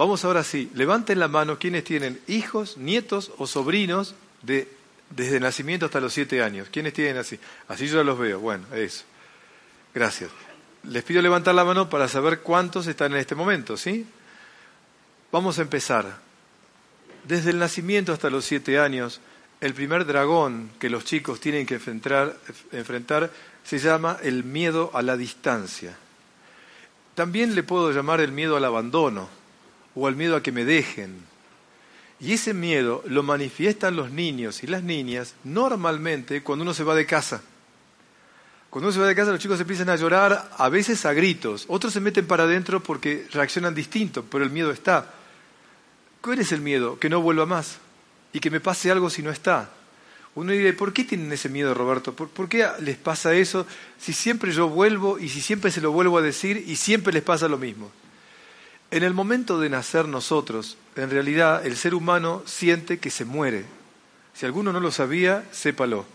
Vamos ahora sí, levanten la mano quienes tienen hijos, nietos o sobrinos de, desde nacimiento hasta los siete años. ¿Quiénes tienen así? Así yo los veo. Bueno, eso. Gracias. Les pido levantar la mano para saber cuántos están en este momento, ¿sí? Vamos a empezar. Desde el nacimiento hasta los siete años, el primer dragón que los chicos tienen que enfrentar, enfrentar se llama el miedo a la distancia. También le puedo llamar el miedo al abandono o el miedo a que me dejen. Y ese miedo lo manifiestan los niños y las niñas normalmente cuando uno se va de casa. Cuando uno se va de casa los chicos empiezan a llorar, a veces a gritos, otros se meten para adentro porque reaccionan distinto, pero el miedo está. ¿Cuál es el miedo? Que no vuelva más y que me pase algo si no está. Uno dice, ¿por qué tienen ese miedo, Roberto? ¿Por, ¿Por, qué les pasa eso si siempre yo vuelvo y si siempre se lo vuelvo a decir y siempre les pasa lo mismo? En el momento de nacer nosotros, en realidad el ser humano siente que se muere. Si alguno no lo sabía, sépalo.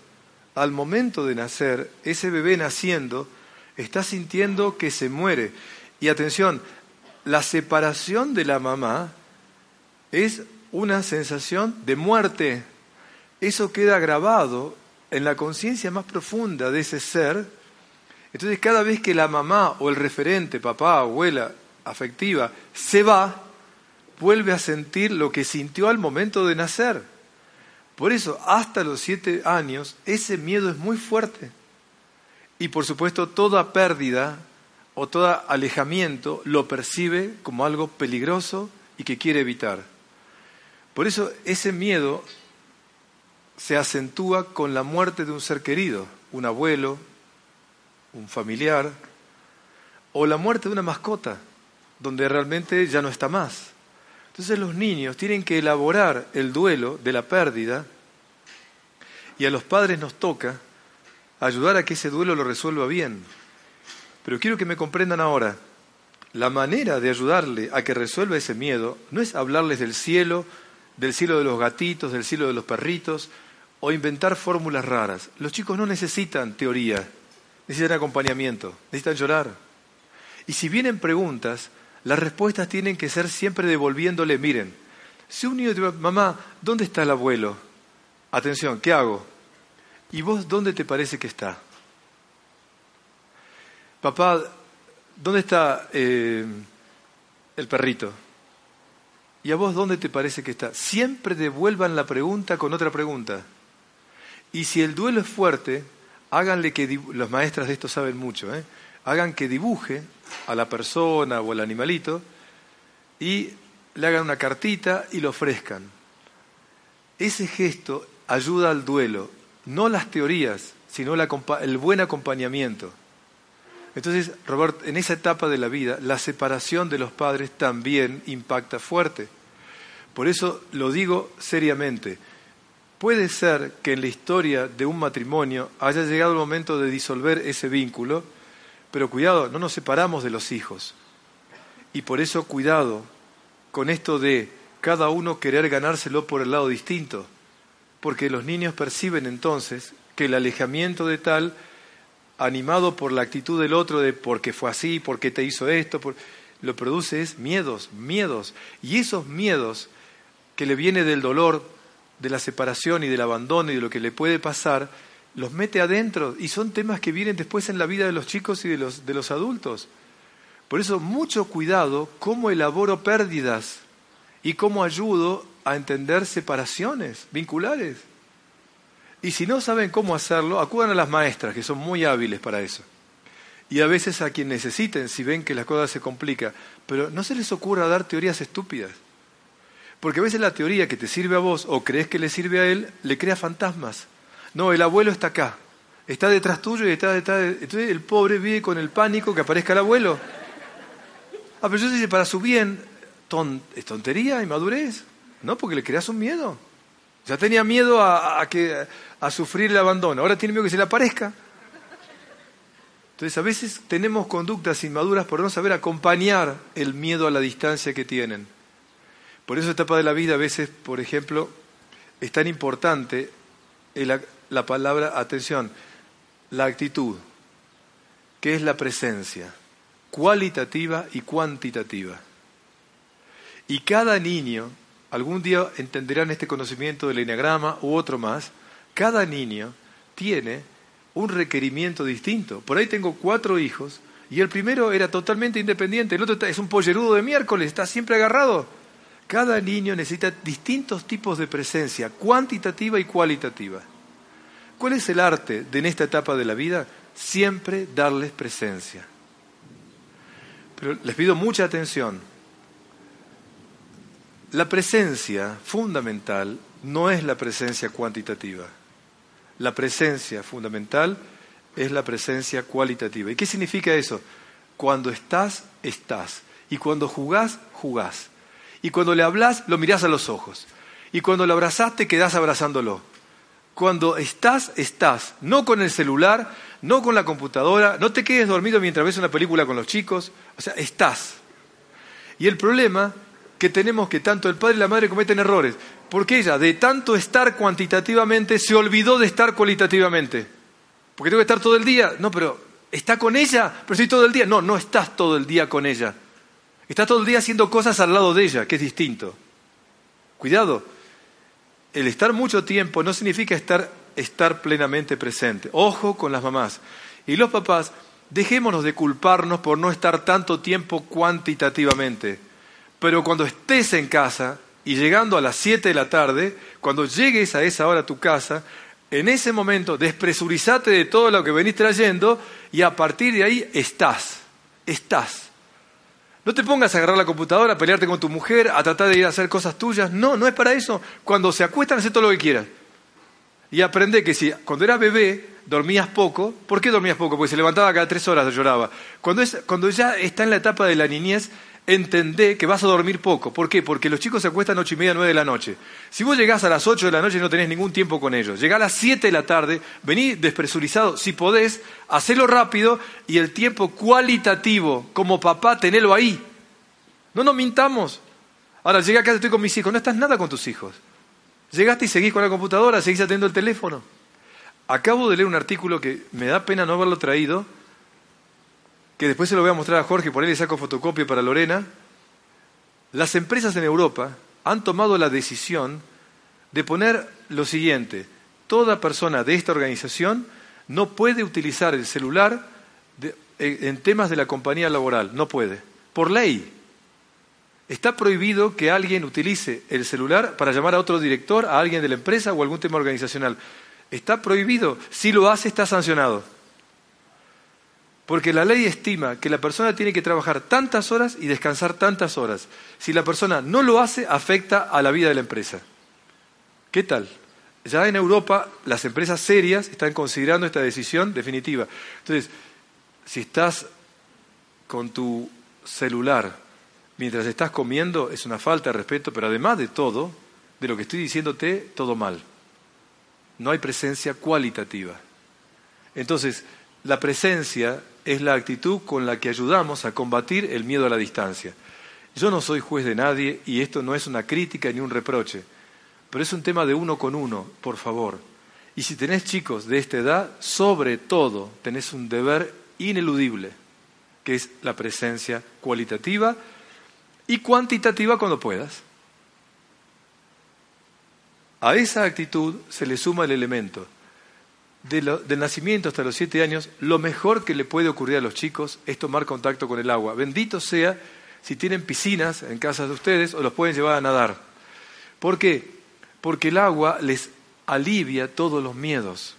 Al momento de nacer, ese bebé naciendo está sintiendo que se muere. Y atención, la separación de la mamá es una sensación de muerte. Eso queda grabado en la conciencia más profunda de ese ser. Entonces cada vez que la mamá o el referente, papá, abuela, afectiva, se va, vuelve a sentir lo que sintió al momento de nacer. Por eso, hasta los siete años, ese miedo es muy fuerte. Y por supuesto, toda pérdida o todo alejamiento lo percibe como algo peligroso y que quiere evitar. Por eso, ese miedo se acentúa con la muerte de un ser querido, un abuelo, un familiar, o la muerte de una mascota donde realmente ya no está más. Entonces los niños tienen que elaborar el duelo de la pérdida y a los padres nos toca ayudar a que ese duelo lo resuelva bien. Pero quiero que me comprendan ahora, la manera de ayudarle a que resuelva ese miedo no es hablarles del cielo, del cielo de los gatitos, del cielo de los perritos, o inventar fórmulas raras. Los chicos no necesitan teoría, necesitan acompañamiento, necesitan llorar. Y si vienen preguntas, las respuestas tienen que ser siempre devolviéndole, miren, si un niño te mamá, ¿dónde está el abuelo? Atención, ¿qué hago? ¿Y vos dónde te parece que está? Papá, ¿dónde está eh, el perrito? ¿Y a vos dónde te parece que está? Siempre devuelvan la pregunta con otra pregunta. Y si el duelo es fuerte, háganle que, los maestras de esto saben mucho, ¿eh? hagan que dibuje a la persona o al animalito y le hagan una cartita y lo ofrezcan. Ese gesto ayuda al duelo, no las teorías, sino el buen acompañamiento. Entonces, Robert, en esa etapa de la vida, la separación de los padres también impacta fuerte. Por eso lo digo seriamente. Puede ser que en la historia de un matrimonio haya llegado el momento de disolver ese vínculo, pero cuidado, no nos separamos de los hijos. Y por eso cuidado con esto de cada uno querer ganárselo por el lado distinto, porque los niños perciben entonces que el alejamiento de tal, animado por la actitud del otro de porque fue así, porque te hizo esto, lo produce es miedos, miedos. Y esos miedos que le viene del dolor, de la separación y del abandono y de lo que le puede pasar, los mete adentro y son temas que vienen después en la vida de los chicos y de los, de los adultos. Por eso, mucho cuidado cómo elaboro pérdidas y cómo ayudo a entender separaciones vinculares. Y si no saben cómo hacerlo, acudan a las maestras, que son muy hábiles para eso. Y a veces a quien necesiten, si ven que las cosas se complican. Pero no se les ocurra dar teorías estúpidas. Porque a veces la teoría que te sirve a vos o crees que le sirve a él, le crea fantasmas. No, el abuelo está acá, está detrás tuyo y está detrás de... Entonces el pobre vive con el pánico que aparezca el abuelo. Ah, pero yo dice, para su bien, ton... es tontería, inmadurez. No, porque le creas un miedo. Ya tenía miedo a, que, a sufrir el abandono, ahora tiene miedo que se le aparezca. Entonces a veces tenemos conductas inmaduras por no saber acompañar el miedo a la distancia que tienen. Por eso etapa de la vida a veces, por ejemplo, es tan importante la, la palabra, atención, la actitud, que es la presencia, cualitativa y cuantitativa. Y cada niño, algún día entenderán este conocimiento del eneagrama u otro más, cada niño tiene un requerimiento distinto. Por ahí tengo cuatro hijos y el primero era totalmente independiente, el otro es un pollerudo de miércoles, está siempre agarrado. Cada niño necesita distintos tipos de presencia, cuantitativa y cualitativa. ¿Cuál es el arte de en esta etapa de la vida? Siempre darles presencia. Pero les pido mucha atención. La presencia fundamental no es la presencia cuantitativa. La presencia fundamental es la presencia cualitativa. ¿Y qué significa eso? Cuando estás, estás. Y cuando jugás, jugás. Y cuando le hablas, lo mirás a los ojos. Y cuando lo abrazás, te quedás abrazándolo. Cuando estás, estás. No con el celular, no con la computadora, no te quedes dormido mientras ves una película con los chicos. O sea, estás. Y el problema que tenemos que tanto el padre y la madre cometen errores. Porque ella, de tanto estar cuantitativamente, se olvidó de estar cualitativamente. Porque tengo que estar todo el día. No, pero ¿está con ella? Pero estoy todo el día. No, no estás todo el día con ella. Estás todo el día haciendo cosas al lado de ella, que es distinto. Cuidado. El estar mucho tiempo no significa estar, estar plenamente presente. Ojo con las mamás. Y los papás, dejémonos de culparnos por no estar tanto tiempo cuantitativamente. Pero cuando estés en casa, y llegando a las 7 de la tarde, cuando llegues a esa hora a tu casa, en ese momento despresurizate de todo lo que venís trayendo y a partir de ahí estás, estás. No te pongas a agarrar la computadora, a pelearte con tu mujer, a tratar de ir a hacer cosas tuyas. No, no es para eso. Cuando se acuestan, hace todo lo que quieras. Y aprende que si cuando eras bebé dormías poco, ¿por qué dormías poco? Porque se levantaba cada tres horas lloraba. Cuando, es, cuando ya está en la etapa de la niñez, entendé que vas a dormir poco. ¿Por qué? Porque los chicos se acuestan ocho y media, nueve de la noche. Si vos llegás a las ocho de la noche no tenés ningún tiempo con ellos, llegá a las siete de la tarde, vení despresurizado, si podés, hacelo rápido y el tiempo cualitativo, como papá, tenelo ahí. No nos mintamos. Ahora, llegué acá, estoy con mis hijos, no estás nada con tus hijos. Llegaste y seguís con la computadora, seguís atendiendo el teléfono. Acabo de leer un artículo que me da pena no haberlo traído, que después se lo voy a mostrar a Jorge, por ahí le saco fotocopia para Lorena, las empresas en Europa han tomado la decisión de poner lo siguiente, toda persona de esta organización no puede utilizar el celular en temas de la compañía laboral, no puede, por ley. Está prohibido que alguien utilice el celular para llamar a otro director, a alguien de la empresa o algún tema organizacional. Está prohibido. Si lo hace, está sancionado. Porque la ley estima que la persona tiene que trabajar tantas horas y descansar tantas horas. Si la persona no lo hace, afecta a la vida de la empresa. ¿Qué tal? Ya en Europa las empresas serias están considerando esta decisión definitiva. Entonces, si estás con tu celular mientras estás comiendo, es una falta de respeto, pero además de todo, de lo que estoy diciéndote, todo mal. No hay presencia cualitativa. Entonces, la presencia es la actitud con la que ayudamos a combatir el miedo a la distancia. Yo no soy juez de nadie y esto no es una crítica ni un reproche, pero es un tema de uno con uno, por favor. Y si tenés chicos de esta edad, sobre todo tenés un deber ineludible, que es la presencia cualitativa y cuantitativa cuando puedas. A esa actitud se le suma el elemento del nacimiento hasta los siete años, lo mejor que le puede ocurrir a los chicos es tomar contacto con el agua. Bendito sea si tienen piscinas en casa de ustedes o los pueden llevar a nadar. ¿Por qué? Porque el agua les alivia todos los miedos.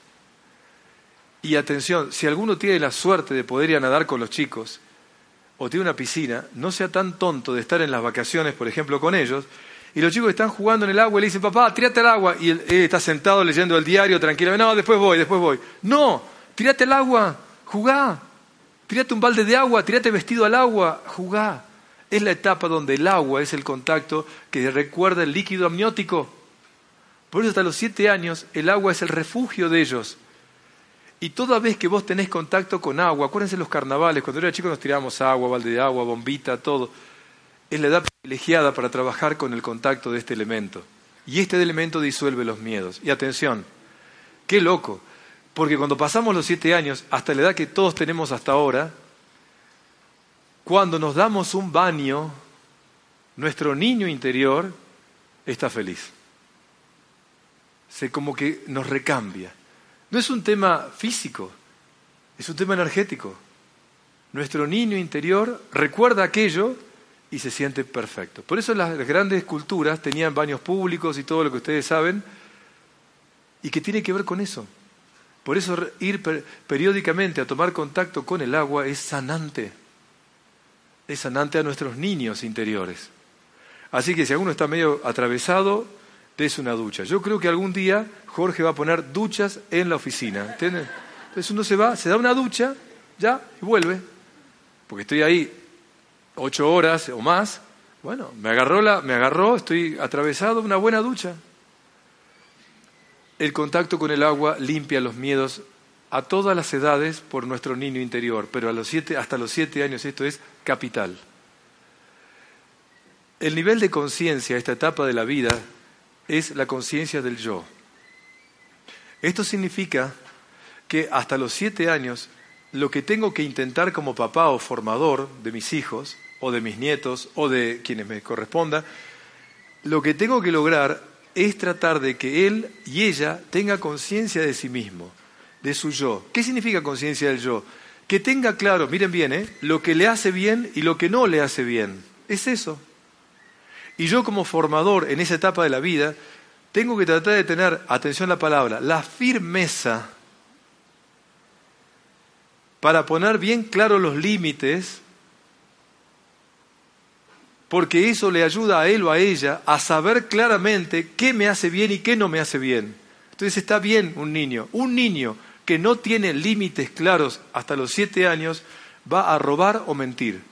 Y atención, si alguno tiene la suerte de poder ir a nadar con los chicos o tiene una piscina, no sea tan tonto de estar en las vacaciones, por ejemplo, con ellos, y los chicos están jugando en el agua y le dicen, papá, tírate al agua. Y él, está sentado leyendo el diario tranquilamente, no, después voy, después voy. No, tírate al agua, jugá. Tírate un balde de agua, tírate vestido al agua, jugá. Es la etapa donde el agua es el contacto que recuerda el líquido amniótico. Por eso hasta los siete años el agua es el refugio de ellos. Y toda vez que vos tenés contacto con agua, acuérdense los carnavales, cuando era chico nos tirábamos agua, balde de agua, bombita, todo. Es la edad para trabajar con el contacto de este elemento. Y este elemento disuelve los miedos. Y atención, qué loco, porque cuando pasamos los siete años, hasta la edad que todos tenemos hasta ahora, cuando nos damos un baño, nuestro niño interior está feliz. Se como que nos recambia. No es un tema físico, es un tema energético. Nuestro niño interior recuerda aquello y se siente perfecto. Por eso las grandes culturas tenían baños públicos y todo lo que ustedes saben, y que tiene que ver con eso. Por eso ir periódicamente a tomar contacto con el agua es sanante. Es sanante a nuestros niños interiores. Así que si alguno está medio atravesado, des una ducha. Yo creo que algún día Jorge va a poner duchas en la oficina. Entonces uno se va, se da una ducha, ya, y vuelve. Porque estoy ahí ocho horas o más. Bueno, me agarró, la, me agarró, estoy atravesado, una buena ducha. El contacto con el agua limpia los miedos a todas las edades por nuestro niño interior, pero a los siete, hasta los siete años esto es capital. El nivel de conciencia, esta etapa de la vida, es la conciencia del yo. Esto significa que hasta los siete años lo que tengo que intentar como papá o formador de mis hijos o de mis nietos o de quienes me corresponda, lo que tengo que lograr es tratar de que él y ella tenga conciencia de sí mismo, de su yo. ¿Qué significa conciencia del yo? Que tenga claro, miren bien, ¿eh? lo que le hace bien y lo que no le hace bien. Es eso. Y yo como formador en esa etapa de la vida, tengo que tratar de tener, atención a la palabra, la firmeza para poner bien claros los límites, porque eso le ayuda a él o a ella a saber claramente qué me hace bien y qué no me hace bien. Entonces está bien un niño. Un niño que no tiene límites claros hasta los siete años va a robar o mentir,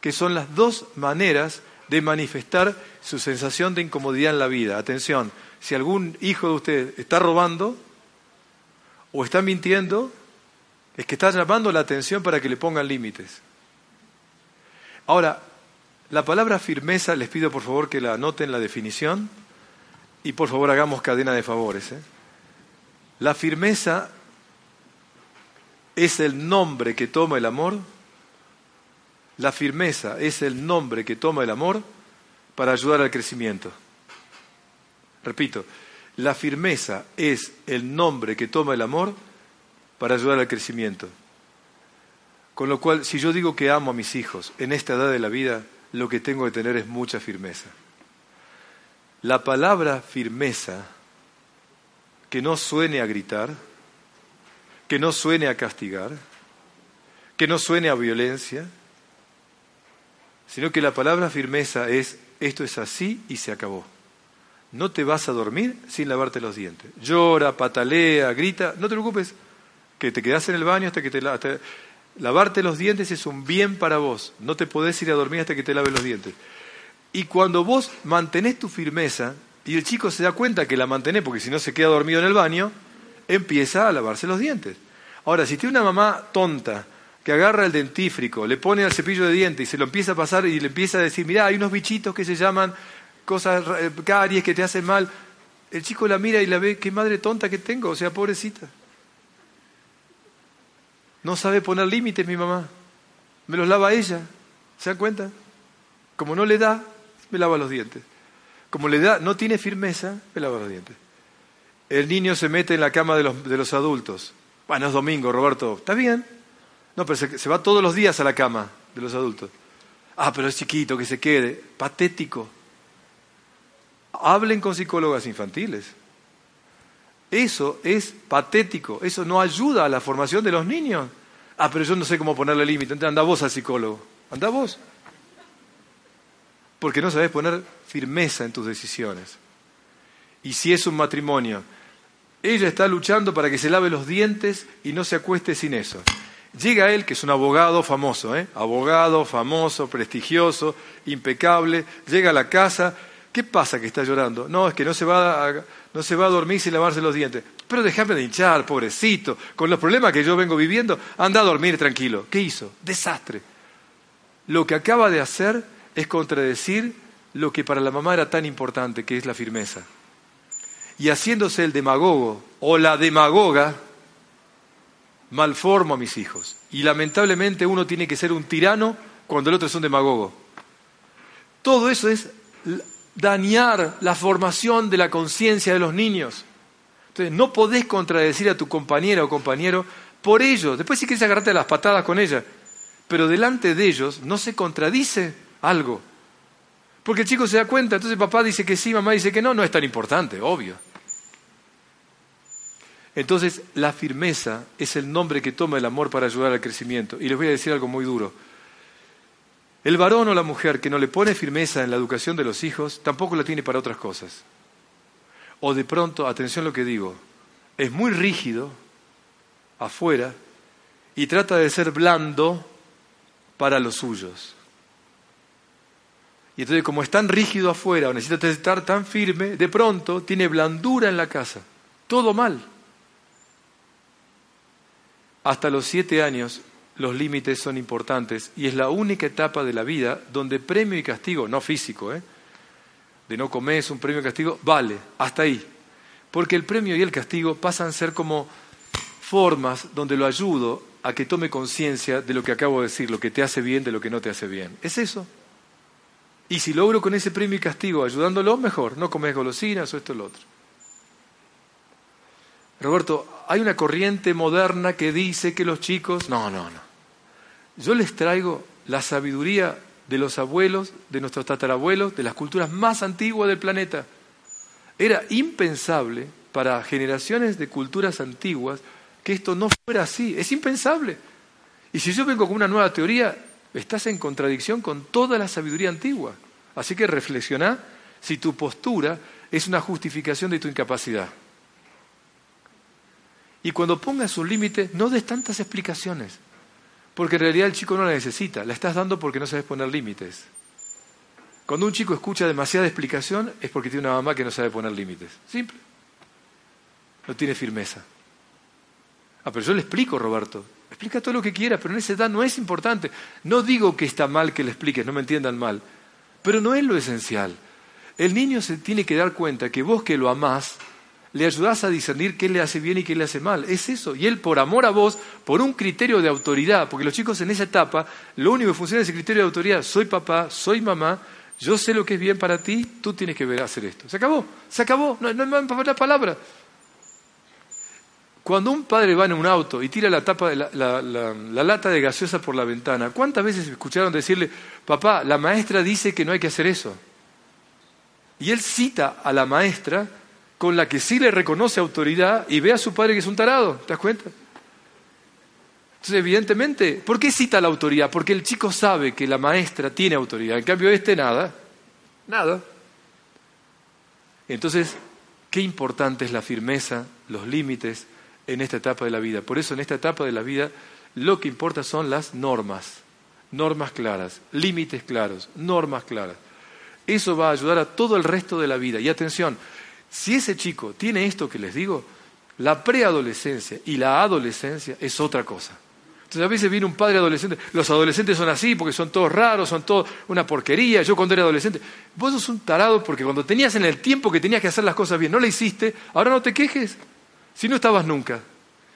que son las dos maneras de manifestar su sensación de incomodidad en la vida. Atención, si algún hijo de usted está robando o está mintiendo, es que está llamando la atención para que le pongan límites. Ahora, la palabra firmeza, les pido por favor que la anoten la definición y por favor hagamos cadena de favores. ¿eh? La firmeza es el nombre que toma el amor la firmeza es el nombre que toma el amor para ayudar al crecimiento. Repito, la firmeza es el nombre que toma el amor para ayudar al crecimiento. Con lo cual, si yo digo que amo a mis hijos en esta edad de la vida, lo que tengo que tener es mucha firmeza. La palabra firmeza, que no suene a gritar, que no suene a castigar, que no suene a violencia, sino que la palabra firmeza es, esto es así y se acabó. No te vas a dormir sin lavarte los dientes. Llora, patalea, grita, no te preocupes, que te quedas en el baño hasta que te, laves. Lavarte los dientes es un bien para vos. No te podés ir a dormir hasta que te laves los dientes. Y cuando vos mantenés tu firmeza, y el chico se da cuenta que la mantenés, porque si no se queda dormido en el baño, empieza a lavarse los dientes. Ahora, si tiene una mamá tonta, que agarra el dentífrico, le pone al cepillo de dientes y se lo empieza a pasar y le empieza a decir, mirá, hay unos bichitos que se llaman cosas, eh, caries que te hacen mal. El chico la mira y la ve, qué madre tonta que tengo, o sea, pobrecita. No sabe poner límites mi mamá. Me los lava ella. ¿Se dan cuenta? Como no le da, me lava los dientes. Como le da, no tiene firmeza, me lava los dientes. El niño se mete en la cama de los, de los adultos. Bueno, es domingo, Roberto. Está bien, no, pero se, va todos los días a la cama de los adultos. Ah, pero es chiquito, que se quede. Patético. Hablen con psicólogas infantiles. Eso es patético, eso no ayuda a la formación de los niños. Ah, pero yo no sé cómo ponerle límite. Entonces anda vos al psicólogo. Anda vos. Porque no sabes poner firmeza en tus decisiones. Y si es un matrimonio, ella está luchando para que se lave los dientes y no se acueste sin eso. Llega él, que es un abogado famoso, ¿eh? abogado famoso, prestigioso, impecable, llega a la casa, ¿qué pasa que está llorando? No, es que no se va a, no se va a dormir sin lavarse los dientes. Pero déjame de hinchar, pobrecito, con los problemas que yo vengo viviendo, anda a dormir tranquilo. ¿Qué hizo? Desastre. Lo que acaba de hacer es contradecir lo que para la mamá era tan importante, que es la firmeza. Y haciéndose el demagogo o la demagoga, malformo a mis hijos. Y lamentablemente uno tiene que ser un tirano cuando el otro es un demagogo. Todo eso es dañar la formación de la conciencia de los niños. Entonces, no podés contradecir a tu compañera o compañero por ello. Después si quieres agarrarte las patadas con ella. Pero delante de ellos no se contradice algo. Porque el chico se da cuenta, entonces papá dice que sí, mamá dice que no, no es tan importante, obvio. Entonces, la firmeza es el nombre que toma el amor para ayudar al crecimiento. Y les voy a decir algo muy duro. El varón o la mujer que no le pone firmeza en la educación de los hijos, tampoco la tiene para otras cosas. O de pronto, atención a lo que digo, es muy rígido afuera y trata de ser blando para los suyos. Y entonces, como es tan rígido afuera o necesita estar tan firme, de pronto tiene blandura en la casa. Todo mal. Hasta los siete años los límites son importantes y es la única etapa de la vida donde premio y castigo, no físico, ¿eh? de no comer es un premio y castigo, vale, hasta ahí. Porque el premio y el castigo pasan a ser como formas donde lo ayudo a que tome conciencia de lo que acabo de decir, lo que te hace bien de lo que no te hace bien. Es eso. Y si logro con ese premio y castigo ayudándolo, mejor, no comes golosinas o esto o lo otro. Roberto, hay una corriente moderna que dice que los chicos... No, no, no. Yo les traigo la sabiduría de los abuelos, de nuestros tatarabuelos, de las culturas más antiguas del planeta. Era impensable para generaciones de culturas antiguas que esto no fuera así. Es impensable. Y si yo vengo con una nueva teoría, estás en contradicción con toda la sabiduría antigua. Así que reflexiona si tu postura es una justificación de tu incapacidad. Y cuando pongas un límite, no des tantas explicaciones, porque en realidad el chico no la necesita, la estás dando porque no sabes poner límites. Cuando un chico escucha demasiada explicación es porque tiene una mamá que no sabe poner límites. Simple. No tiene firmeza. Ah, pero yo le explico, Roberto. Explica todo lo que quiera, pero en esa edad no es importante. No digo que está mal que le expliques, no me entiendan mal. Pero no es lo esencial. El niño se tiene que dar cuenta que vos que lo amás, le ayudás a discernir qué le hace bien y qué le hace mal. Es eso. Y él, por amor a vos, por un criterio de autoridad, porque los chicos en esa etapa, lo único que funciona es ese criterio de autoridad. Soy papá, soy mamá, yo sé lo que es bien para ti, tú tienes que ver hacer esto. Se acabó, se acabó, no, no hay más palabra. Cuando un padre va en un auto y tira la, tapa, la, la, lata de gaseosa por la ventana, ¿cuántas veces escucharon decirle, papá, la maestra dice que no hay que hacer eso? Y él cita a la maestra con la que sí le reconoce autoridad y ve a su padre que es un tarado, ¿te das cuenta? Entonces, evidentemente, ¿por qué cita la autoridad? Porque el chico sabe que la maestra tiene autoridad, en cambio este nada, nada. Entonces, qué importante es la firmeza, los límites en esta etapa de la vida. Por eso en esta etapa de la vida lo que importa son las normas, normas claras, límites claros, normas claras. Eso va a ayudar a todo el resto de la vida. Y atención, si ese chico tiene esto que les digo, la preadolescencia y la adolescencia es otra cosa. Entonces a veces viene un padre adolescente, los adolescentes son así porque son todos raros, son todos una porquería. Yo cuando era adolescente, vos sos un tarado porque cuando tenías en el tiempo que tenías que hacer las cosas bien, no la hiciste, ahora no te quejes, si no estabas nunca.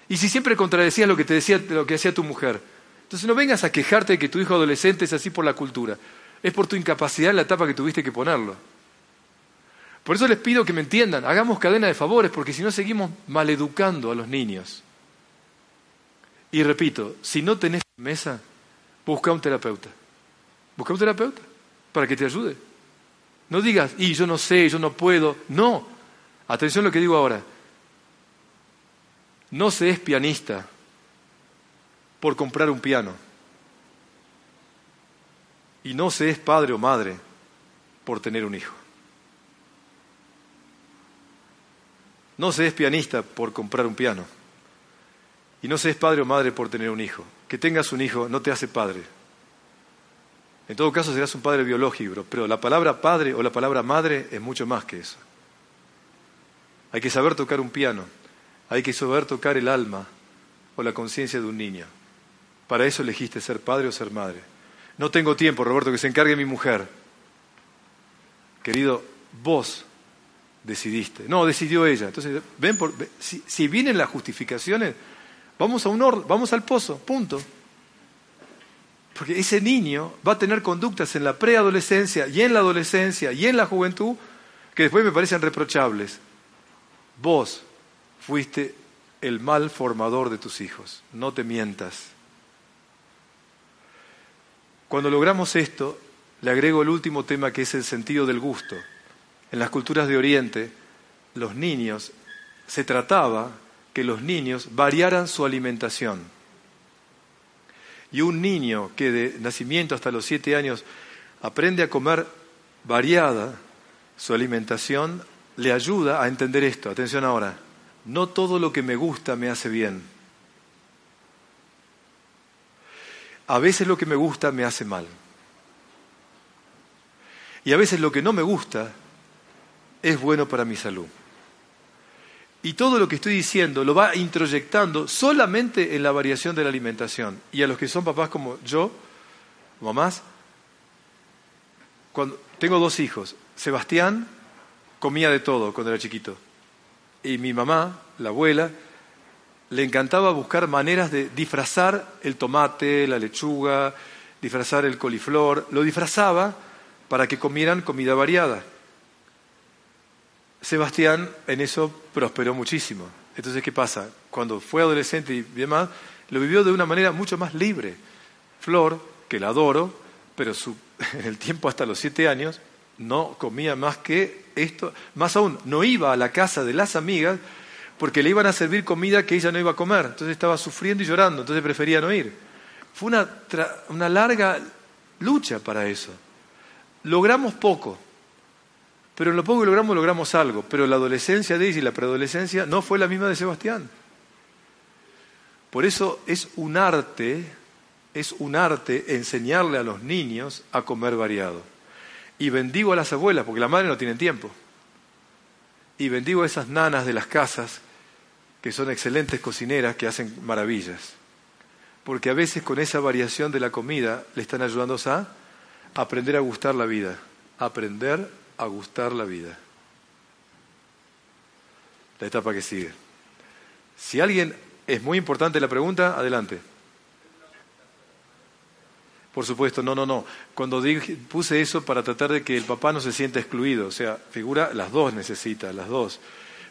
Y si siempre contradecías lo que te decía, lo que hacía tu mujer. Entonces no vengas a quejarte de que tu hijo adolescente es así por la cultura. Es por tu incapacidad en la etapa que tuviste que ponerlo. Por eso les pido que me entiendan, hagamos cadena de favores, porque si no seguimos maleducando a los niños. Y repito, si no tenés mesa, busca un terapeuta. Busca un terapeuta para que te ayude. No digas, y yo no sé, yo no puedo. No. Atención a lo que digo ahora. No se es pianista por comprar un piano. Y no se es padre o madre por tener un hijo. No se es pianista por comprar un piano. Y no se es padre o madre por tener un hijo. que tengas un hijo no te hace padre. En todo caso serás un padre biológico, pero la palabra padre o la palabra madre es mucho más que eso. Hay que saber tocar un piano, hay que saber tocar el alma o la conciencia de un niño. Para eso elegiste ser padre o ser madre. No tengo tiempo, Roberto, que se encargue mi mujer. Querido, vos decidiste. No, decidió ella. Entonces, ven por, si, vienen las justificaciones, vamos a un orden, vamos al pozo, punto. Porque ese niño va a tener conductas en la preadolescencia y en la adolescencia y en la juventud que después me parecen reprochables. Vos fuiste el mal formador de tus hijos, no te mientas. Cuando logramos esto, le agrego el último tema que es el sentido del gusto. En las culturas de Oriente, los niños, se trataba que los niños variaran su alimentación. Y un niño que de nacimiento hasta los siete años aprende a comer variada su alimentación, le ayuda a entender esto. Atención ahora, no todo lo que me gusta me hace bien. A veces lo que me gusta me hace mal. Y a veces lo que no me gusta es bueno para mi salud. Y todo lo que estoy diciendo lo va introyectando solamente en la variación de la alimentación. Y a los que son papás como yo, mamás, cuando tengo dos hijos, Sebastián comía de todo cuando era chiquito. Y mi mamá, la abuela, le encantaba buscar maneras de disfrazar el tomate, la lechuga, disfrazar el coliflor, lo disfrazaba para que comieran comida variada. Sebastián en eso prosperó muchísimo. Entonces, ¿qué pasa? Cuando fue adolescente y demás, lo vivió de una manera mucho más libre. Flor, que la adoro, pero su, en el tiempo hasta los siete años no comía más que esto. Más aún, no iba a la casa de las amigas porque le iban a servir comida que ella no iba a comer. Entonces estaba sufriendo y llorando, entonces prefería no ir. Fue una, una larga lucha para eso. Logramos poco, pero en lo poco que logramos logramos algo. Pero la adolescencia de ella y la preadolescencia no fue la misma de Sebastián. Por eso es un arte, es un arte enseñarle a los niños a comer variado. Y bendigo a las abuelas, porque la madre no tiene tiempo. Y bendigo a esas nanas de las casas, que son excelentes cocineras, que hacen maravillas. Porque a veces con esa variación de la comida le están ayudando a aprender a gustar la vida. Aprender a gustar la vida. La etapa que sigue. Si alguien es muy importante la pregunta, adelante. Por supuesto, no, no, no. Cuando dije, puse eso para tratar de que el papá no se sienta excluido, o sea, figura, las dos necesita, las dos.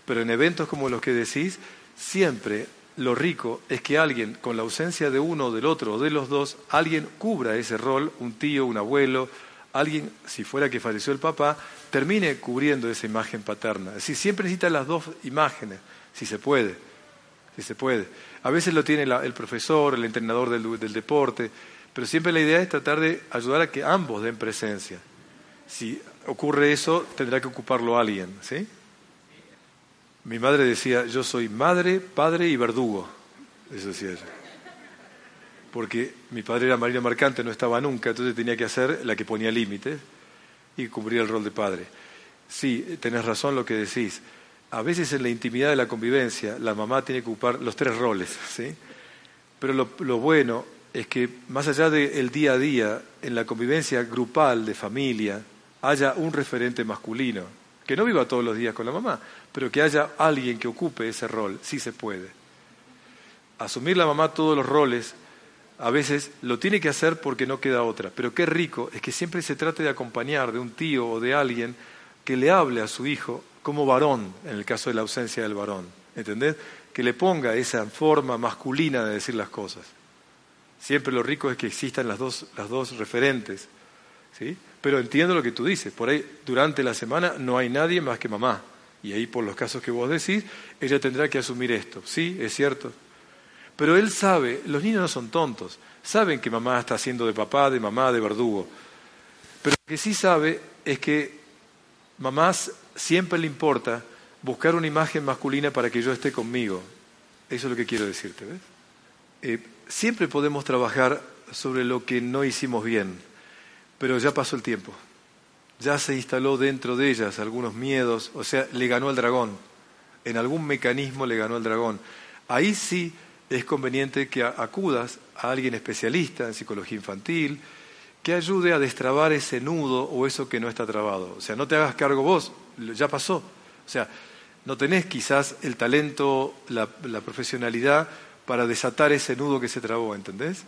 Pero en eventos como los que decís, siempre lo rico es que alguien, con la ausencia de uno del otro o de los dos, alguien cubra ese rol, un tío, un abuelo, alguien, si fuera que falleció el papá, termine cubriendo esa imagen paterna. Es decir, siempre necesita las dos imágenes, si se puede, si se puede. A veces lo tiene el profesor, el entrenador del deporte, pero siempre la idea es tratar de ayudar a que ambos den presencia. Si ocurre eso, tendrá que ocuparlo alguien, ¿sí? Mi madre decía, yo soy madre, padre y verdugo. Eso decía ella. Porque mi padre era marino mercante, no estaba nunca, entonces tenía que hacer la que ponía límites y cubría el rol de padre. Sí, tenés razón lo que decís. A veces en la intimidad de la convivencia, la mamá tiene que ocupar los tres roles, ¿sí? Pero lo, bueno es que más allá del día a día, en la convivencia grupal de familia, haya un referente masculino, que no viva todos los días con la mamá, pero que haya alguien que ocupe ese rol, sí se puede. Asumir la mamá todos los roles, a veces lo tiene que hacer porque no queda otra, pero qué rico es que siempre se trate de acompañar de un tío o de alguien que le hable a su hijo como varón, en el caso de la ausencia del varón, ¿entendés? Que le ponga esa forma masculina de decir las cosas. Siempre lo rico es que existan las dos, las dos referentes. ¿sí? Pero entiendo lo que tú dices. Por ahí, durante la semana, no hay nadie más que mamá. Y ahí, por los casos que vos decís, ella tendrá que asumir esto. Sí, es cierto. Pero él sabe, los niños no son tontos. Saben que mamá está haciendo de papá, de mamá, de verdugo. Pero lo que sí sabe es que mamá siempre le importa buscar una imagen masculina para que yo esté conmigo. Eso es lo que quiero decirte, ¿ves? Eh, siempre podemos trabajar sobre lo que no hicimos bien, pero ya pasó el tiempo. Ya se instaló dentro de ellas algunos miedos, o sea, le ganó el dragón. En algún mecanismo le ganó el dragón. Ahí sí es conveniente que acudas a alguien especialista en psicología infantil, que ayude a destrabar ese nudo o eso que no está trabado. O sea, no te hagas cargo vos, ya pasó. O sea, no tenés quizás el talento, la, profesionalidad para desatar ese nudo que se trabó, ¿entendés?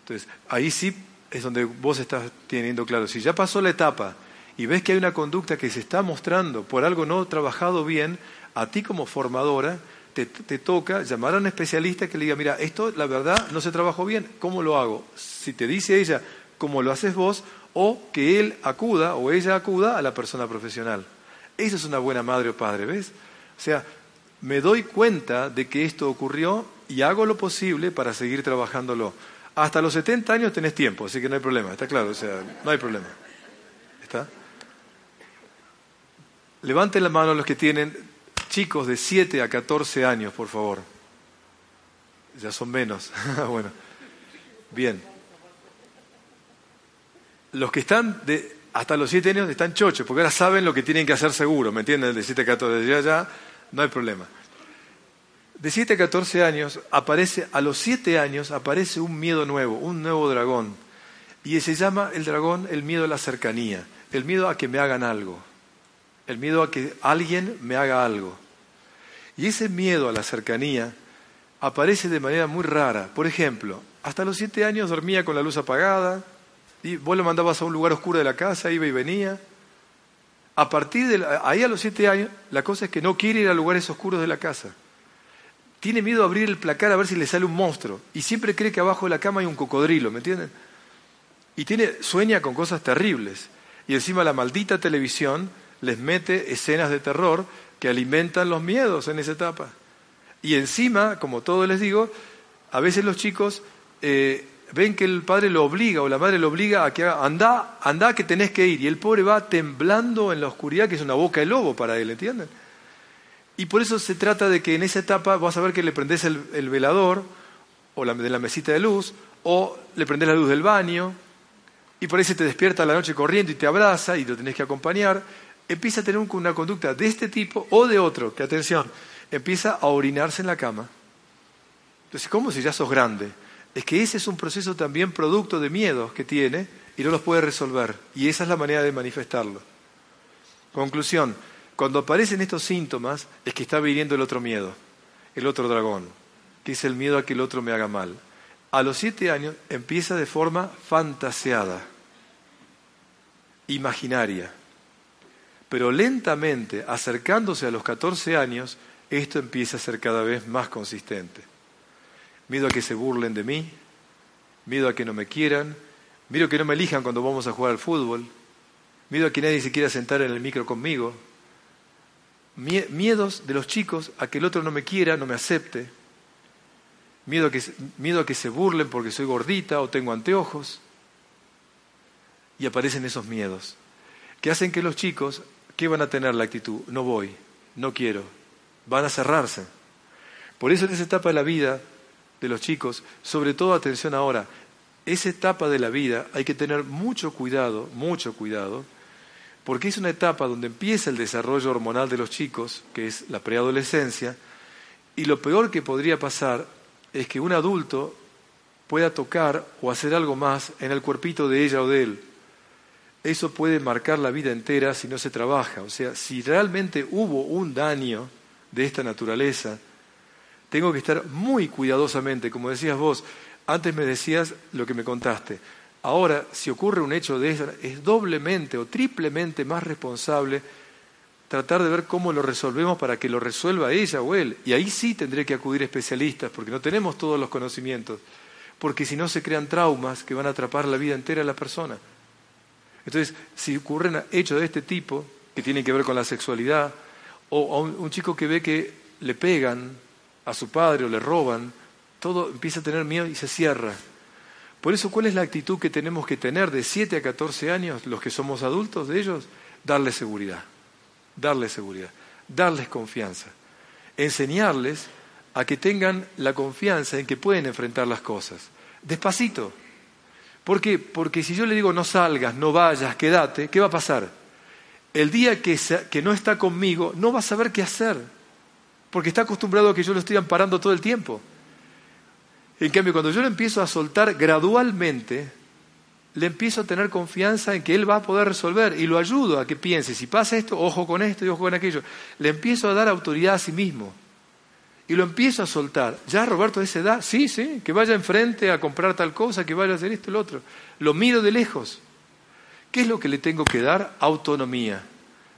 Entonces, ahí sí es donde vos estás teniendo claro. Si ya pasó la etapa y ves que hay una conducta que se está mostrando por algo no trabajado bien, a ti como formadora te, toca llamar a un especialista que le diga, mira, esto la verdad no se trabajó bien, ¿cómo lo hago? Si te dice ella, ¿cómo lo haces vos? O que él acuda o ella acuda a la persona profesional. Esa es una buena madre o padre, ¿ves? O sea, me doy cuenta de que esto ocurrió y hago lo posible para seguir trabajándolo. Hasta los 70 años tenés tiempo, así que no hay problema, está claro, o sea, no hay problema. ¿Está? Levanten la mano los que tienen chicos de 7 a 14 años, por favor. Ya son menos. bueno, bien. Los que están de, hasta los 7 años están chochos, porque ahora saben lo que tienen que hacer seguro, ¿me entienden? De 7 a 14, ya, ya, no hay problema. De 7 a 14 años aparece, a los 7 años aparece un miedo nuevo, un nuevo dragón. Y se llama el dragón el miedo a la cercanía, el miedo a que me hagan algo, el miedo a que alguien me haga algo. Y ese miedo a la cercanía aparece de manera muy rara. Por ejemplo, hasta los 7 años dormía con la luz apagada, y vos lo mandabas a un lugar oscuro de la casa, iba y venía. A partir de ahí a los siete años, la cosa es que no quiere ir a lugares oscuros de la casa. Tiene miedo a abrir el placar a ver si le sale un monstruo. Y siempre cree que abajo de la cama hay un cocodrilo, ¿me entienden? Y tiene, sueña con cosas terribles. Y encima la maldita televisión les mete escenas de terror que alimentan los miedos en esa etapa. Y encima, como todo les digo, a veces los chicos eh, ven que el padre lo obliga o la madre lo obliga a que haga, anda, anda que tenés que ir. Y el pobre va temblando en la oscuridad, que es una boca de lobo para él, ¿entienden? Y por eso se trata de que en esa etapa vas a ver que le prendés el, velador, o la, de la mesita de luz, o le prendés la luz del baño, y por ahí se te despierta la noche corriendo y te abraza y lo tenés que acompañar. Empieza a tener una conducta de este tipo o de otro, que atención, empieza a orinarse en la cama. Entonces, ¿cómo si ya sos grande? es que ese es un proceso también producto de miedos que tiene y no los puede resolver. Y esa es la manera de manifestarlo. Conclusión, cuando aparecen estos síntomas es que está viviendo el otro miedo, el otro dragón, que es el miedo a que el otro me haga mal. A los siete años empieza de forma fantaseada, imaginaria. Pero lentamente, acercándose a los 14 años, esto empieza a ser cada vez más consistente. Miedo a que se burlen de mí, miedo a que no me quieran, miedo a que no me elijan cuando vamos a jugar al fútbol, miedo a que nadie se quiera sentar en el micro conmigo, miedos de los chicos a que el otro no me quiera, no me acepte, miedo a que, miedo a que se burlen porque soy gordita o tengo anteojos, y aparecen esos miedos, que hacen que los chicos, ¿qué van a tener la actitud? No voy, no quiero, van a cerrarse. Por eso en esa etapa de la vida de los chicos, sobre todo atención ahora, esa etapa de la vida hay que tener mucho cuidado, mucho cuidado, porque es una etapa donde empieza el desarrollo hormonal de los chicos, que es la preadolescencia, y lo peor que podría pasar es que un adulto pueda tocar o hacer algo más en el cuerpito de ella o de él. Eso puede marcar la vida entera si no se trabaja. O sea, si realmente hubo un daño de esta naturaleza, tengo que estar muy cuidadosamente, como decías vos, antes me decías lo que me contaste. Ahora, si ocurre un hecho de eso, es doblemente o triplemente más responsable tratar de ver cómo lo resolvemos para que lo resuelva ella o él. Y ahí sí tendré que acudir especialistas, porque no tenemos todos los conocimientos, porque si no se crean traumas que van a atrapar la vida entera de la persona. Entonces, si ocurren hechos de este tipo, que tienen que ver con la sexualidad, o a un chico que ve que le pegan, a su padre o le roban, todo empieza a tener miedo y se cierra. Por eso, ¿cuál es la actitud que tenemos que tener de 7 a 14 años, los que somos adultos de ellos? Darles seguridad, darles seguridad, darles confianza, enseñarles a que tengan la confianza en que pueden enfrentar las cosas. Despacito. ¿Por qué? Porque si yo le digo no salgas, no vayas, quédate, ¿qué va a pasar? El día que, que no está conmigo no va a saber qué hacer, porque está acostumbrado a que yo lo estoy amparando todo el tiempo. En cambio, cuando yo lo empiezo a soltar gradualmente, le empiezo a tener confianza en que él va a poder resolver y lo ayudo a que piense, si pasa esto, ojo con esto y ojo con aquello. Le empiezo a dar autoridad a sí mismo y lo empiezo a soltar. Ya Roberto a esa edad, sí, sí, que vaya enfrente a comprar tal cosa, que vaya a hacer esto y lo otro. Lo miro de lejos. ¿Qué es lo que le tengo que dar? Autonomía.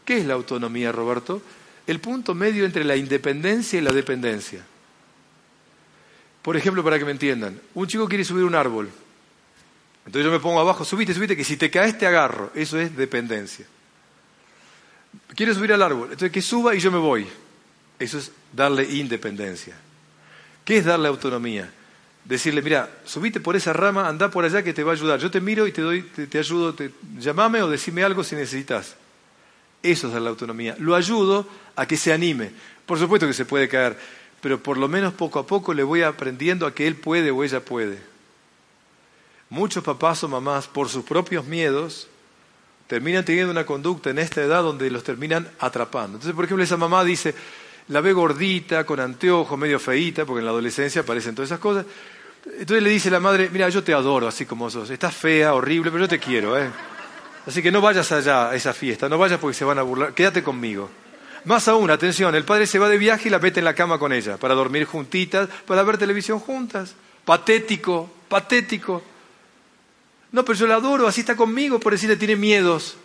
¿Qué es la autonomía, Roberto? El punto medio entre la independencia y la dependencia. Por ejemplo, para que me entiendan, un chico quiere subir un árbol. Entonces yo me pongo abajo, subite, subite, que si te caes te agarro. Eso es dependencia. Quiere subir al árbol, entonces que suba y yo me voy. Eso es darle independencia. ¿Qué es darle autonomía? Decirle, mira, subite por esa rama, anda por allá que te va a ayudar. Yo te miro y te doy, te, ayudo, te, llamame o decime algo si necesitas. Eso es darle autonomía. Lo ayudo a que se anime. Por supuesto que se puede caer, pero por lo menos poco a poco le voy aprendiendo a que él puede o ella puede. Muchos papás o mamás, por sus propios miedos, terminan teniendo una conducta en esta edad donde los terminan atrapando. Entonces, por ejemplo, esa mamá dice, la ve gordita, con anteojos, medio feíta, porque en la adolescencia aparecen todas esas cosas. Entonces le dice la madre, mira, yo te adoro así como sos. Estás fea, horrible, pero yo te quiero, ¿eh? Así que no vayas allá a esa fiesta, no vayas porque se van a burlar, quédate conmigo. Más aún, atención, el padre se va de viaje y la mete en la cama con ella, para dormir juntitas, para ver televisión juntas. Patético, patético. No, pero yo la adoro, así está conmigo, por decirle tiene miedos.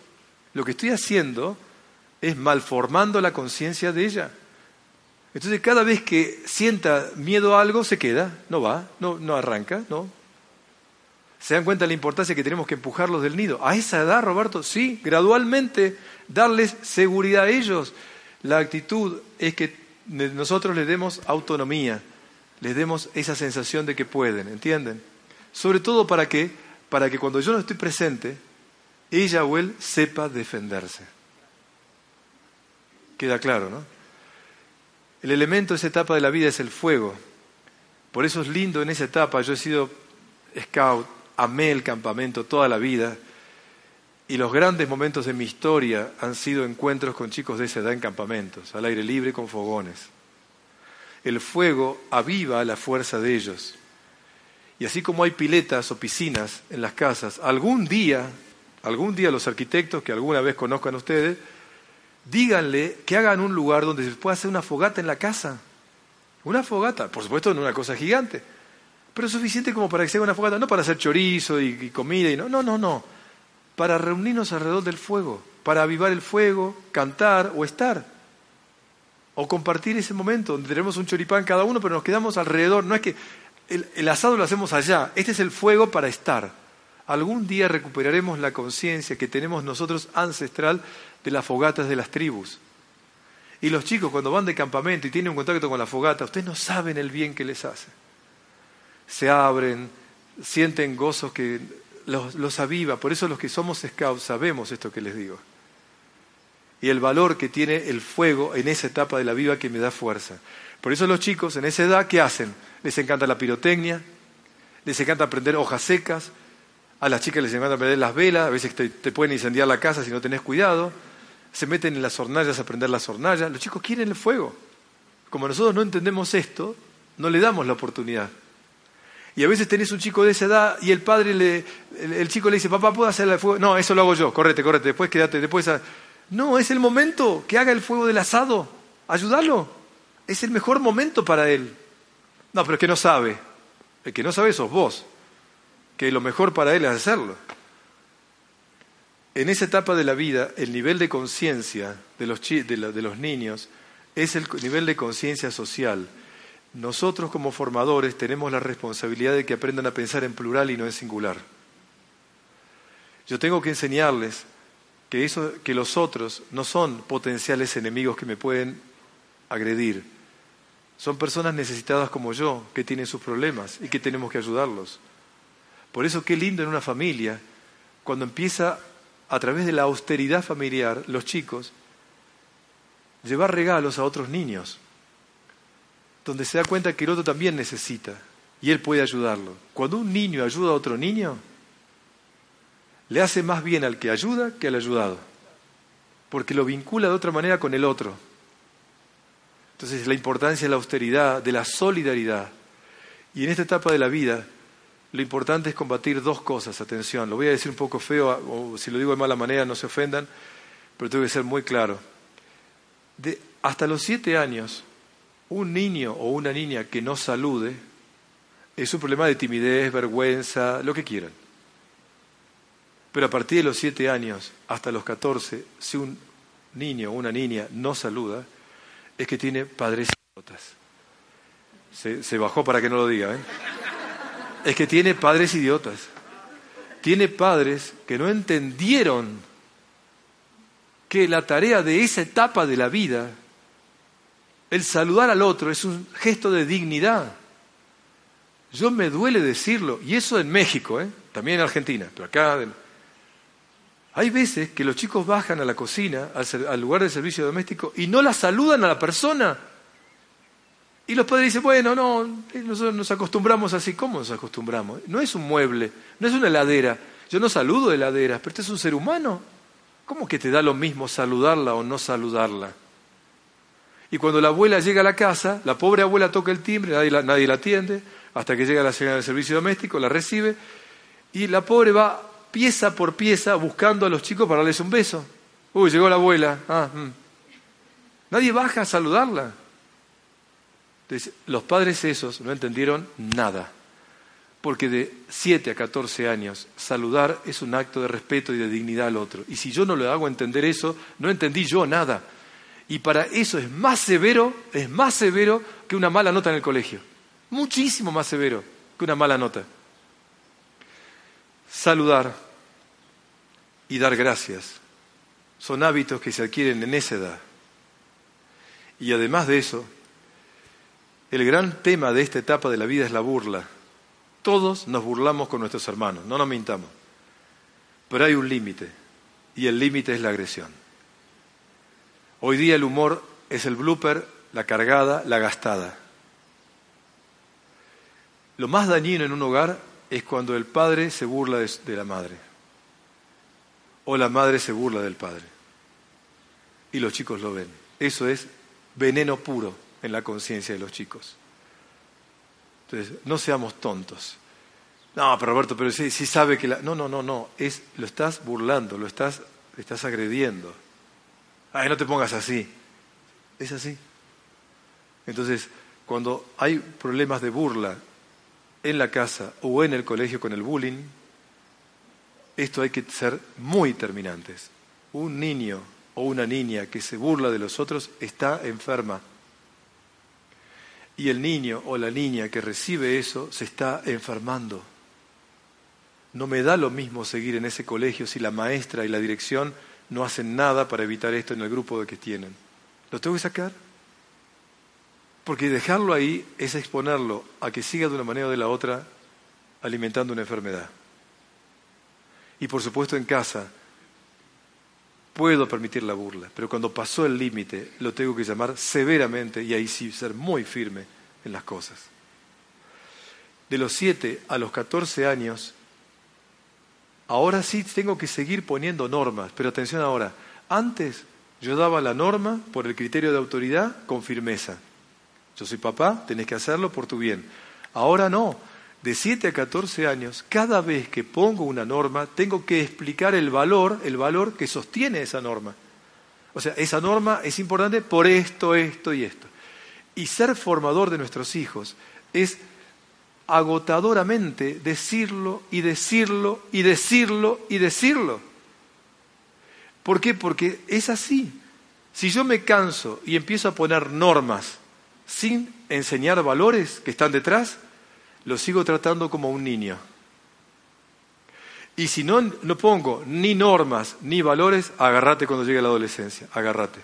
Lo que estoy haciendo es malformando la conciencia de ella. Entonces cada vez que sienta miedo a algo, se queda, no va, no, no arranca, no. ¿Se dan cuenta de la importancia que tenemos que empujarlos del nido? A esa edad, Roberto, sí, gradualmente darles seguridad a ellos. La actitud es que nosotros les demos autonomía, les demos esa sensación de que pueden, ¿entienden? Sobre todo para que, para que cuando yo no estoy presente, ella o él sepa defenderse. Queda claro, ¿no? El elemento de esa etapa de la vida es el fuego. Por eso es lindo en esa etapa. Yo he sido scout, amé el campamento toda la vida. Y los grandes momentos de mi historia han sido encuentros con chicos de esa edad en campamentos, al aire libre con fogones. El fuego aviva la fuerza de ellos. Y así como hay piletas o piscinas en las casas, algún día, algún día los arquitectos que alguna vez conozcan ustedes, díganle que hagan un lugar donde se pueda hacer una fogata en la casa. Una fogata, por supuesto, no una cosa gigante, pero suficiente como para que se una fogata, no para hacer chorizo y, comida, y no, no, no, no, para reunirnos alrededor del fuego, para avivar el fuego, cantar o estar, o compartir ese momento donde tenemos un choripán cada uno, pero nos quedamos alrededor. No es que el asado lo hacemos allá, este es el fuego para estar. Algún día recuperaremos la conciencia que tenemos nosotros ancestral de las fogatas de las tribus. Y los chicos cuando van de campamento y tienen un contacto con la fogata, ustedes no saben el bien que les hace. Se abren, sienten gozos que los, los aviva. Por eso los que somos scouts sabemos esto que les digo. Y el valor que tiene el fuego en esa etapa de la vida que me da fuerza. Por eso los chicos en esa edad, ¿qué hacen? Les encanta la pirotecnia, les encanta aprender hojas secas, a las chicas les encanta aprender las velas, a veces te, te pueden incendiar la casa si no tenés cuidado se meten en las hornallas a prender las hornallas. Los chicos quieren el fuego. Como nosotros no entendemos esto, no le damos la oportunidad. Y a veces tenés un chico de esa edad y el padre le, el, chico le dice, papá, ¿puedo hacer el fuego? No, eso lo hago yo, correte, correte, después quédate, después... No, es el momento que haga el fuego del asado, ayúdalo. Es el mejor momento para él. No, pero es que no sabe. El que no sabe sos vos, que lo mejor para él es hacerlo en esa etapa de la vida, el nivel de conciencia de los, niños es el nivel de conciencia social. Nosotros como formadores tenemos la responsabilidad de que aprendan a pensar en plural y no en singular. Yo tengo que enseñarles que, eso, que los otros no son potenciales enemigos que me pueden agredir. Son personas necesitadas como yo, que tienen sus problemas y que tenemos que ayudarlos. Por eso qué lindo en una familia cuando empieza a través de la austeridad familiar, los chicos, llevar regalos a otros niños. donde se da cuenta que el otro también necesita y él puede ayudarlo. Cuando un niño ayuda a otro niño, le hace más bien al que ayuda que al ayudado, porque lo vincula de otra manera con el otro. Entonces la importancia de la austeridad, de la solidaridad. Y en esta etapa de la vida, lo importante es combatir dos cosas, atención, lo voy a decir un poco feo, o si lo digo de mala manera no se ofendan, pero tengo que ser muy claro. De, hasta los siete años, un niño o una niña que no salude es un problema de timidez, vergüenza, lo que quieran. Pero a partir de los siete años hasta los catorce, si un niño o una niña no saluda, es que tiene padres idiotas. Se, se bajó para que no lo diga. ¿eh? Es que tiene padres idiotas. Tiene padres que no entendieron que la tarea de esa etapa de la vida, el saludar al otro, es un gesto de dignidad. Yo me duele decirlo, y eso en México, ¿eh? también en Argentina, pero acá hay veces que los chicos bajan a la cocina, al, lugar de servicio doméstico, y no la saludan a la persona. Y los padres dicen, bueno, no, eh, nosotros nos acostumbramos así. ¿Cómo nos acostumbramos? No es un mueble, no es una heladera. Yo no saludo heladeras, pero este es un ser humano. ¿Cómo que te da lo mismo saludarla o no saludarla? Y cuando la abuela llega a la casa, la pobre abuela toca el timbre, nadie la, atiende, hasta que llega la señora del servicio doméstico, la recibe, y la pobre va pieza por pieza buscando a los chicos para darles un beso. Uy, llegó la abuela. Ah, mm. Nadie baja a saludarla. Entonces, los padres esos no entendieron nada. Porque de 7 a 14 años saludar es un acto de respeto y de dignidad al otro. Y si yo no le hago entender eso, no entendí yo nada. Y para eso es más severo, es más severo que una mala nota en el colegio. Muchísimo más severo que una mala nota saludar y dar gracias son hábitos que se adquieren en esa edad. Y además de eso, el gran tema de esta etapa de la vida es la burla. Todos nos burlamos con nuestros hermanos, no nos mintamos. Pero hay un límite, y el límite es la agresión. Hoy día el humor es el blooper, la cargada, la gastada. Lo más dañino en un hogar es cuando el padre se burla de, la madre o la madre se burla del padre y los chicos lo ven. Eso es veneno puro en la conciencia de los chicos. Entonces, no seamos tontos. No, pero Roberto, pero sí, sabe que la... No, no, no, no, es, lo estás burlando, lo estás, estás agrediendo. Ay, no te pongas así. Es así. Entonces, cuando hay problemas de burla en la casa o en el colegio con el bullying, esto hay que ser muy terminantes. Un niño o una niña que se burla de los otros está enferma. Y el niño o la niña que recibe eso se está enfermando. No me da lo mismo seguir en ese colegio si la maestra y la dirección no hacen nada para evitar esto en el grupo de que tienen. ¿Lo tengo que sacar? Porque dejarlo ahí es exponerlo a que siga de una manera o de la otra alimentando una enfermedad. Y por supuesto en casa puedo permitir la burla, pero cuando pasó el límite lo tengo que llamar severamente y ahí sí ser muy firme en las cosas. De los 7 a los 14 años, ahora sí tengo que seguir poniendo normas, pero atención ahora, antes yo daba la norma por el criterio de autoridad con firmeza. Yo soy papá, tenés que hacerlo por tu bien. Ahora no. De 7 a 14 años, cada vez que pongo una norma, tengo que explicar el valor, el valor que sostiene esa norma. O sea, esa norma es importante por esto, esto y esto. Y ser formador de nuestros hijos es agotadoramente decirlo y decirlo y decirlo y decirlo. ¿Por qué? Porque es así. Si yo me canso y empiezo a poner normas sin enseñar valores que están detrás, lo sigo tratando como un niño. Y si no, no pongo ni normas ni valores, agárrate cuando llegue la adolescencia, agárrate.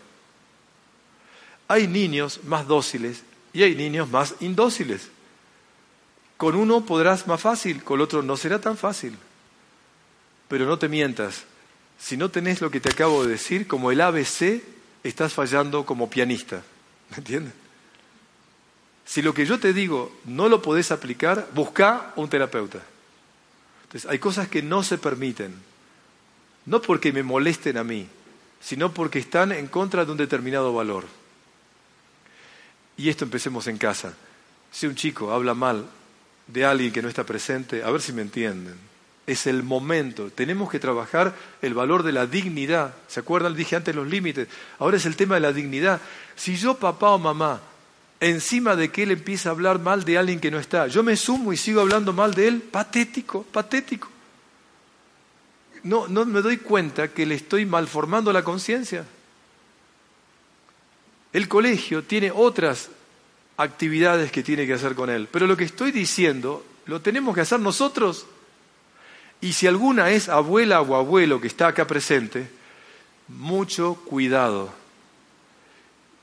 Hay niños más dóciles y hay niños más indóciles. Con uno podrás más fácil, con el otro no será tan fácil. Pero no te mientas, si no tenés lo que te acabo de decir, como el ABC, estás fallando como pianista. ¿Me entiendes? Si lo que yo te digo no lo podés aplicar, busca un terapeuta. Entonces, hay cosas que no se permiten, no porque me molesten a mí, sino porque están en contra de un determinado valor. Y esto empecemos en casa. Si un chico habla mal de alguien que no está presente, a ver si me entienden. Es el momento. Tenemos que trabajar el valor de la dignidad. ¿Se acuerdan? Dije antes los límites. Ahora es el tema de la dignidad. Si yo, papá o mamá, encima de que él empieza a hablar mal de alguien que no está, yo me sumo y sigo hablando mal de él, patético, patético. No, no me doy cuenta que le estoy malformando la conciencia. El colegio tiene otras actividades que tiene que hacer con él, pero lo que estoy diciendo lo tenemos que hacer nosotros. Y si alguna es abuela o abuelo que está acá presente, mucho cuidado.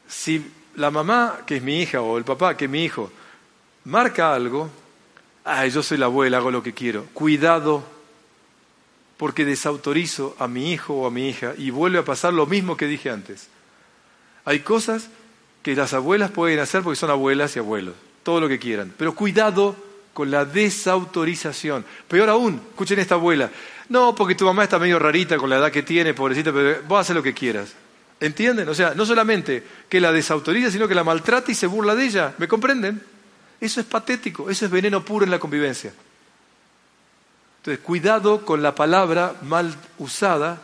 Si la mamá, que es mi hija, o el papá, que es mi hijo, marca algo, ay, yo soy la abuela, hago lo que quiero. Cuidado, porque desautorizo a mi hijo o a mi hija y vuelve a pasar lo mismo que dije antes. Hay cosas que las abuelas pueden hacer porque son abuelas y abuelos, todo lo que quieran, pero cuidado con la desautorización. Peor aún, escuchen esta abuela, no, porque tu mamá está medio rarita con la edad que tiene, pobrecita, pero vos haces lo que quieras. ¿Entienden? O sea, no solamente que la desautoriza, sino que la maltrata y se burla de ella. ¿Me comprenden? Eso es patético, eso es veneno puro en la convivencia. Entonces, cuidado con la palabra mal usada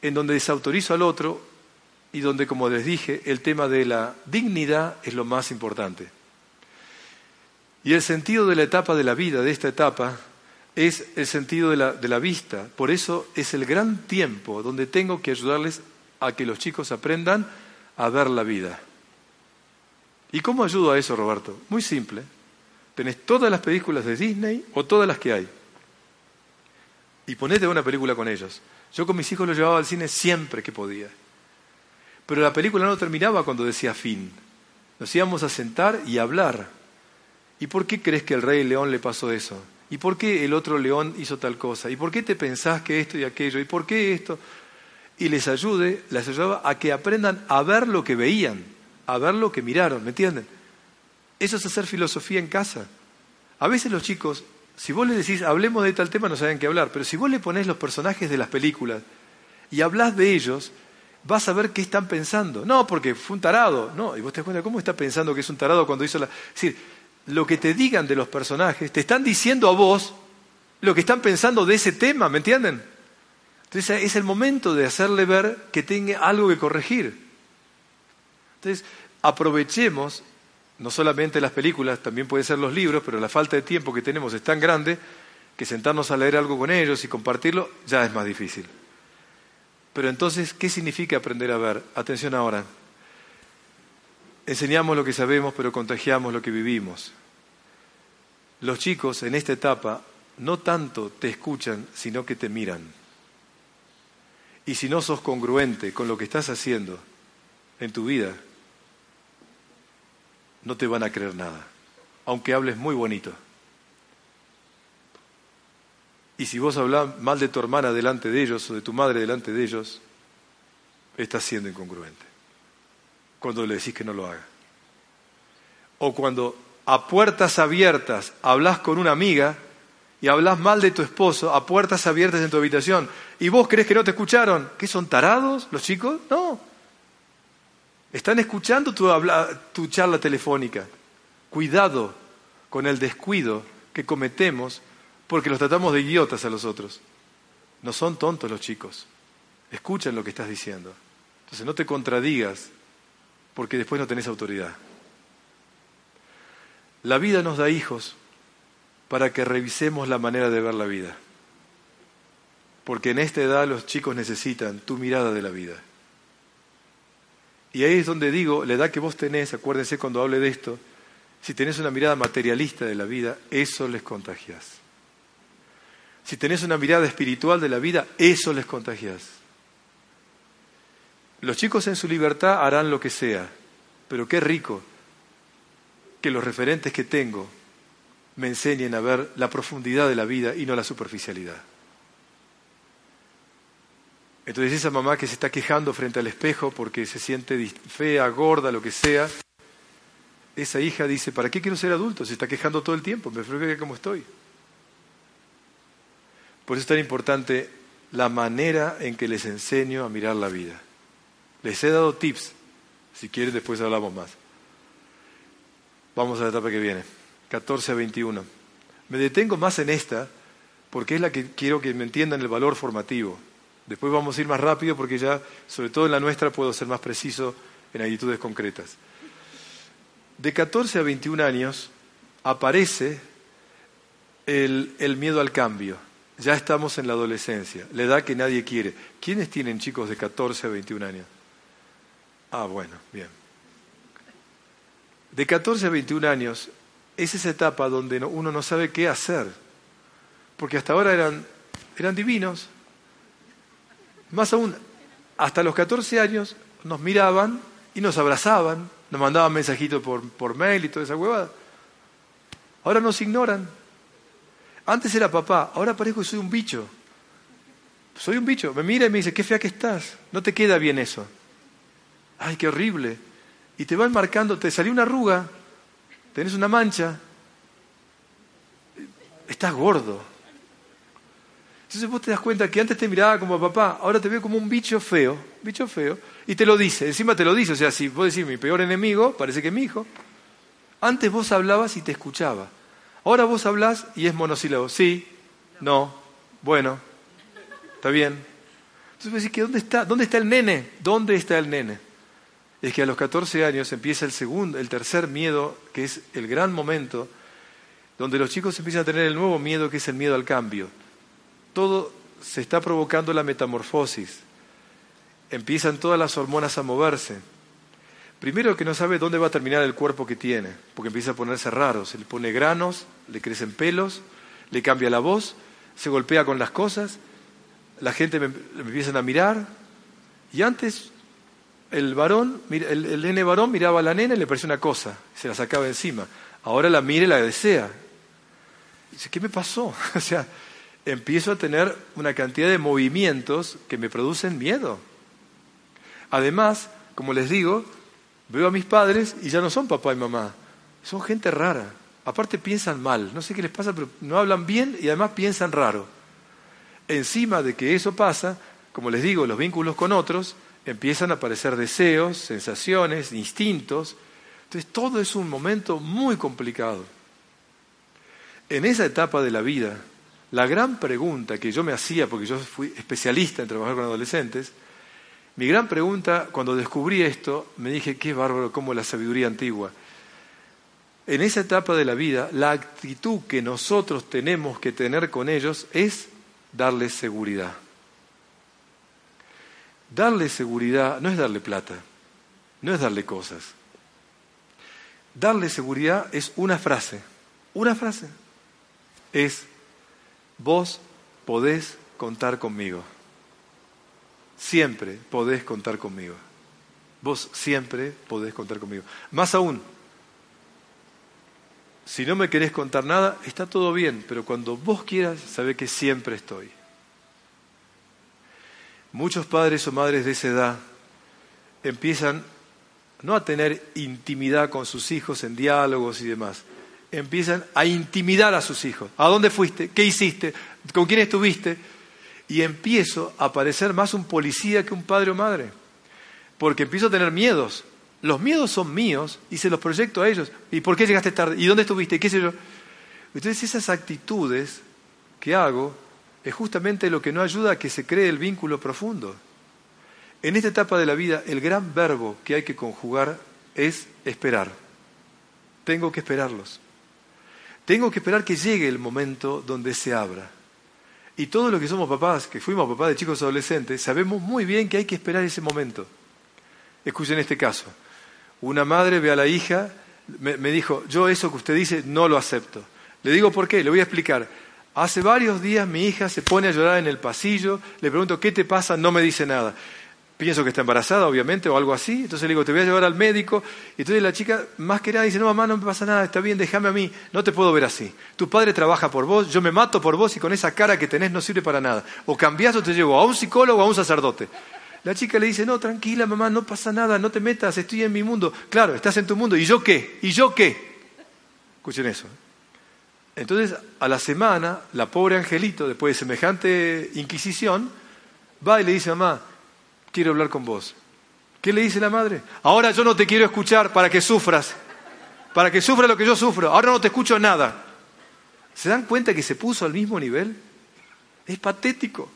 en donde desautorizo al otro y donde, como les dije, el tema de la dignidad es lo más importante. Y el sentido de la etapa de la vida, de esta etapa, es el sentido de la, de la vista. Por eso es el gran tiempo donde tengo que ayudarles a que los chicos aprendan a ver la vida. ¿Y cómo ayudo a eso, Roberto? Muy simple. Tenés todas las películas de Disney o todas las que hay. Y ponete una película con ellos. Yo con mis hijos los llevaba al cine siempre que podía. Pero la película no terminaba cuando decía fin. Nos íbamos a sentar y a hablar. ¿Y por qué crees que el rey león le pasó eso? ¿Y por qué el otro león hizo tal cosa? ¿Y por qué te pensás que esto y aquello? ¿Y por qué esto? Y les ayude, les ayudaba a que aprendan a ver lo que veían, a ver lo que miraron, ¿me entienden? Eso es hacer filosofía en casa. A veces los chicos, si vos les decís, hablemos de tal tema, no saben qué hablar, pero si vos le ponés los personajes de las películas y hablas de ellos, vas a ver qué están pensando. No, porque fue un tarado, no, y vos te das cuenta, ¿cómo está pensando que es un tarado cuando hizo la... Es decir, lo que te digan de los personajes, te están diciendo a vos lo que están pensando de ese tema, ¿me entienden? Entonces es el momento de hacerle ver que tenga algo que corregir. Entonces aprovechemos no solamente las películas, también pueden ser los libros, pero la falta de tiempo que tenemos es tan grande que sentarnos a leer algo con ellos y compartirlo ya es más difícil. Pero entonces, ¿qué significa aprender a ver? Atención ahora. Enseñamos lo que sabemos, pero contagiamos lo que vivimos. Los chicos en esta etapa no tanto te escuchan, sino que te miran. Y si no sos congruente con lo que estás haciendo en tu vida, no te van a creer nada, aunque hables muy bonito. Y si vos hablas mal de tu hermana delante de ellos o de tu madre delante de ellos, estás siendo incongruente. Cuando le decís que no lo haga. O cuando a puertas abiertas hablas con una amiga y hablas mal de tu esposo a puertas abiertas en tu habitación y vos crees que no te escucharon, ¿qué son tarados los chicos? No. Están escuchando tu, charla telefónica. Cuidado con el descuido que cometemos porque los tratamos de idiotas a los otros. No son tontos los chicos. Escuchan lo que estás diciendo. Entonces no te contradigas porque después no tenés autoridad. La vida nos da hijos para que revisemos la manera de ver la vida. Porque en esta edad los chicos necesitan tu mirada de la vida. Y ahí es donde digo, la edad que vos tenés, acuérdense cuando hable de esto, si tenés una mirada materialista de la vida, eso les contagias. Si tenés una mirada espiritual de la vida, eso les contagias. Los chicos en su libertad harán lo que sea, pero qué rico que los referentes que tengo me enseñen a ver la profundidad de la vida y no la superficialidad. Entonces esa mamá que se está quejando frente al espejo porque se siente fea, gorda, lo que sea, esa hija dice, ¿para qué quiero ser adulto? Se está quejando todo el tiempo, me prefiero como estoy. Por eso es tan importante la manera en que les enseño a mirar la vida. Les he dado tips, si quieren después hablamos más. Vamos a la etapa que viene, 14 a 21. Me detengo más en esta porque es la que quiero que me entiendan el valor formativo. Después vamos a ir más rápido porque ya, sobre todo en la nuestra, puedo ser más preciso en actitudes concretas. De 14 a 21 años aparece el, el miedo al cambio. Ya estamos en la adolescencia, la edad que nadie quiere. ¿Quiénes tienen chicos de 14 a 21 años? Ah, bueno, bien. De 14 a 21 años es esa etapa donde uno no sabe qué hacer, porque hasta ahora eran, eran divinos. Más aún, hasta los 14 años nos miraban y nos abrazaban, nos mandaban mensajitos por, por mail y toda esa huevada. Ahora nos ignoran. Antes era papá, ahora parezco que soy un bicho. Soy un bicho. Me mira y me dice, qué fea que estás. No te queda bien eso. Ay, qué horrible. Y te van marcando, te salió una arruga, tenés una mancha, estás gordo. Entonces vos te das cuenta que antes te miraba como papá, ahora te veo como un bicho feo, bicho feo, y te lo dice, encima te lo dice, o sea, si vos decís mi peor enemigo, parece que es mi hijo. Antes vos hablabas y te escuchaba. Ahora vos hablás y es monosílabo, sí, no, bueno, está bien. Entonces vos decís que ¿dónde está? ¿Dónde está el nene? ¿Dónde está el nene? Es que a los 14 años empieza el segundo, el tercer miedo, que es el gran momento, donde los chicos empiezan a tener el nuevo miedo, que es el miedo al cambio todo se está provocando la metamorfosis. Empiezan todas las hormonas a moverse. Primero que no sabe dónde va a terminar el cuerpo que tiene, porque empieza a ponerse raro. Se le pone granos, le crecen pelos, le cambia la voz, se golpea con las cosas, la gente me, empiezan a mirar. Y antes el varón, el, nene varón miraba a la nena y le parecía una cosa, se la sacaba encima. Ahora la mira y la desea. dice, ¿qué me pasó? o sea, empiezo a tener una cantidad de movimientos que me producen miedo. Además, como les digo, veo a mis padres y ya no son papá y mamá, son gente rara. Aparte piensan mal, no sé qué les pasa, pero no hablan bien y además piensan raro. Encima de que eso pasa, como les digo, los vínculos con otros, empiezan a aparecer deseos, sensaciones, instintos. Entonces todo es un momento muy complicado. En esa etapa de la vida, la gran pregunta que yo me hacía, porque yo fui especialista en trabajar con adolescentes, mi gran pregunta cuando descubrí esto, me dije, qué bárbaro como la sabiduría antigua. En esa etapa de la vida, la actitud que nosotros tenemos que tener con ellos es darles seguridad. Darle seguridad no es darle plata, no es darle cosas. Darle seguridad es una frase, una frase. Es vos podés contar conmigo. Siempre podés contar conmigo. Vos siempre podés contar conmigo. Más aún, si no me querés contar nada, está todo bien, pero cuando vos quieras, sabe que siempre estoy. Muchos padres o madres de esa edad empiezan no a tener intimidad con sus hijos en diálogos y demás, empiezan a intimidar a sus hijos. ¿A dónde fuiste? ¿Qué hiciste? ¿Con quién estuviste? Y empiezo a parecer más un policía que un padre o madre. Porque empiezo a tener miedos. Los miedos son míos y se los proyecto a ellos. ¿Y por qué llegaste tarde? ¿Y dónde estuviste? ¿Qué sé yo? Entonces esas actitudes que hago es justamente lo que no ayuda a que se cree el vínculo profundo. En esta etapa de la vida, el gran verbo que hay que conjugar es esperar. Tengo que esperarlos. Tengo que esperar que llegue el momento donde se abra. Y todos los que somos papás, que fuimos papás de chicos adolescentes, sabemos muy bien que hay que esperar ese momento. Escuchen este caso. Una madre ve a la hija, me, me, dijo, yo eso que usted dice no lo acepto. Le digo por qué, le voy a explicar. Hace varios días mi hija se pone a llorar en el pasillo, le pregunto, ¿qué te pasa? No me dice nada pienso que está embarazada, obviamente, o algo así. Entonces le digo, te voy a llevar al médico. Y entonces la chica, más que nada, dice, no, mamá, no me pasa nada, está bien, déjame a mí. No te puedo ver así. Tu padre trabaja por vos, yo me mato por vos y con esa cara que tenés no sirve para nada. O cambiás o te llevo a un psicólogo o a un sacerdote. La chica le dice, no, tranquila mamá, no pasa nada, no te metas, estoy en mi mundo. Claro, estás en tu mundo, ¿y yo qué? ¿Y yo qué? Escuchen eso. Entonces, a la semana, la pobre Angelito, después de semejante inquisición, va y le dice, mamá, quiero hablar con vos. ¿Qué le dice la madre? Ahora yo no te quiero escuchar para que sufras, para que sufra lo que yo sufro. Ahora no te escucho nada. ¿Se dan cuenta que se puso al mismo nivel? Es patético.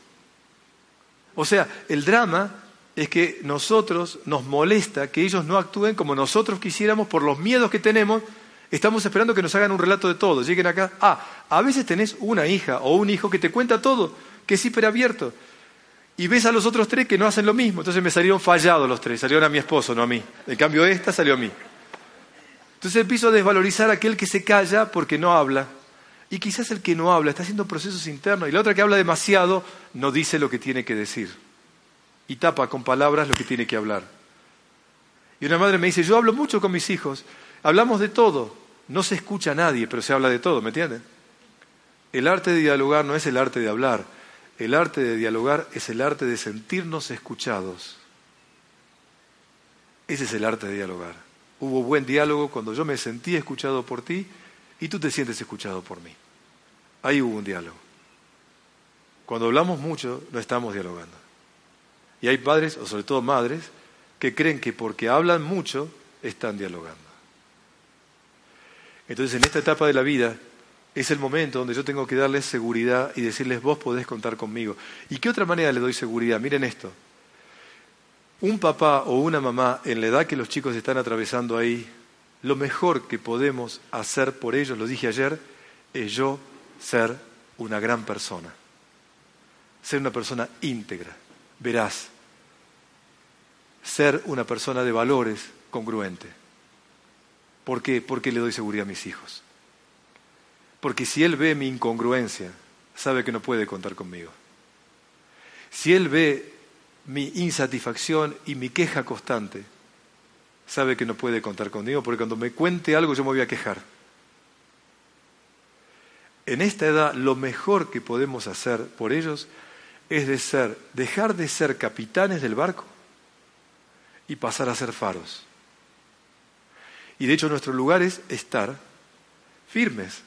O sea, el drama es que nosotros nos molesta que ellos no actúen como nosotros quisiéramos por los miedos que tenemos. Estamos esperando que nos hagan un relato de todo. Lleguen acá. Ah, a veces tenés una hija o un hijo que te cuenta todo, que es hiperabierto. Y ves a los otros tres que no hacen lo mismo. Entonces me salieron fallados los tres. Salieron a mi esposo, no a mí. En cambio, esta salió a mí. Entonces empiezo a desvalorizar a aquel que se calla porque no habla. Y quizás el que no habla está haciendo procesos internos. Y la otra que habla demasiado no dice lo que tiene que decir. Y tapa con palabras lo que tiene que hablar. Y una madre me dice, yo hablo mucho con mis hijos. Hablamos de todo. No se escucha a nadie, pero se habla de todo, ¿me entienden? El arte de dialogar no es el arte de hablar el arte de dialogar es el arte de sentirnos escuchados. Ese es el arte de dialogar. Hubo buen diálogo cuando yo me sentí escuchado por ti y tú te sientes escuchado por mí. Ahí hubo un diálogo. Cuando hablamos mucho, no estamos dialogando. Y hay padres, o sobre todo madres, que creen que porque hablan mucho, están dialogando. Entonces, en esta etapa de la vida, es el momento donde yo tengo que darles seguridad y decirles, vos podés contar conmigo. ¿Y qué otra manera le doy seguridad? Miren esto. Un papá o una mamá en la edad que los chicos están atravesando ahí, lo mejor que podemos hacer por ellos, lo dije ayer, es yo ser una gran persona. Ser una persona íntegra, veraz. Ser una persona de valores congruente. ¿Por qué? Porque le doy seguridad a mis hijos. Porque si Él ve mi incongruencia, sabe que no puede contar conmigo. Si Él ve mi insatisfacción y mi queja constante, sabe que no puede contar conmigo, porque cuando me cuente algo yo me voy a quejar. En esta edad lo mejor que podemos hacer por ellos es dejar de ser capitanes del barco y pasar a ser faros. Y de hecho nuestro lugar es estar firmes,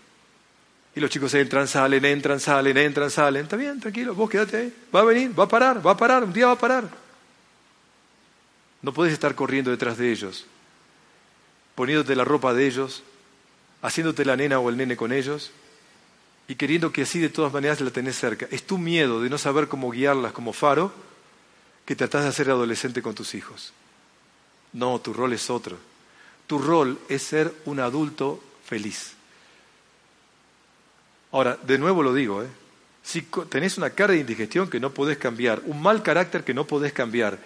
y los chicos entran, salen, entran, salen, entran, salen. Está bien, tranquilo, vos quédate ahí. Va a venir, va a parar, va a parar, un día va a parar. No puedes estar corriendo detrás de ellos, poniéndote la ropa de ellos, haciéndote la nena o el nene con ellos y queriendo que así de todas maneras la tenés cerca. Es tu miedo de no saber cómo guiarlas como faro que tratás de hacer adolescente con tus hijos. No, tu rol es otro. Tu rol es ser un adulto feliz. Ahora, de nuevo lo digo, ¿eh? si tenés una cara de indigestión que no podés cambiar, un mal carácter que no podés cambiar,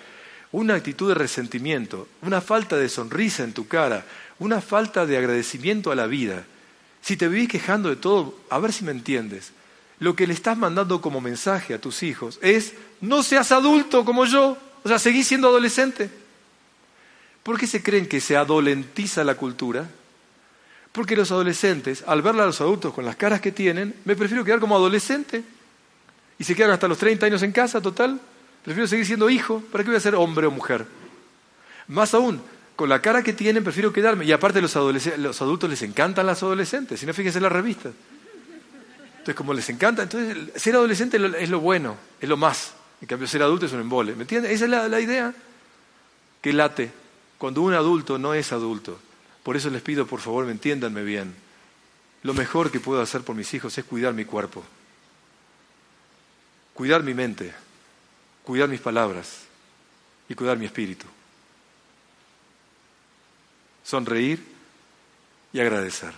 una actitud de resentimiento, una falta de sonrisa en tu cara, una falta de agradecimiento a la vida, si te vivís quejando de todo, a ver si me entiendes. Lo que le estás mandando como mensaje a tus hijos es, no seas adulto como yo, o sea, seguís siendo adolescente. ¿Por qué se creen que se adolentiza la cultura? Porque los adolescentes, al ver a los adultos con las caras que tienen, me prefiero quedar como adolescente. Y se quedan hasta los 30 años en casa, total. Prefiero seguir siendo hijo. ¿Para qué voy a ser hombre o mujer? Más aún, con la cara que tienen, prefiero quedarme. Y aparte, los, los adultos les encantan las adolescentes. Si no, fíjense en las revistas. Entonces, como les encanta, entonces ser adolescente es lo bueno, es lo más. En cambio, ser adulto es un embole. ¿Me entiendes? Esa es la idea que late cuando un adulto no es adulto. Por eso les pido, por favor, me entiéndanme bien. Lo mejor que puedo hacer por mis hijos es cuidar mi cuerpo, cuidar mi mente, cuidar mis palabras y cuidar mi espíritu. Sonreír y agradecer.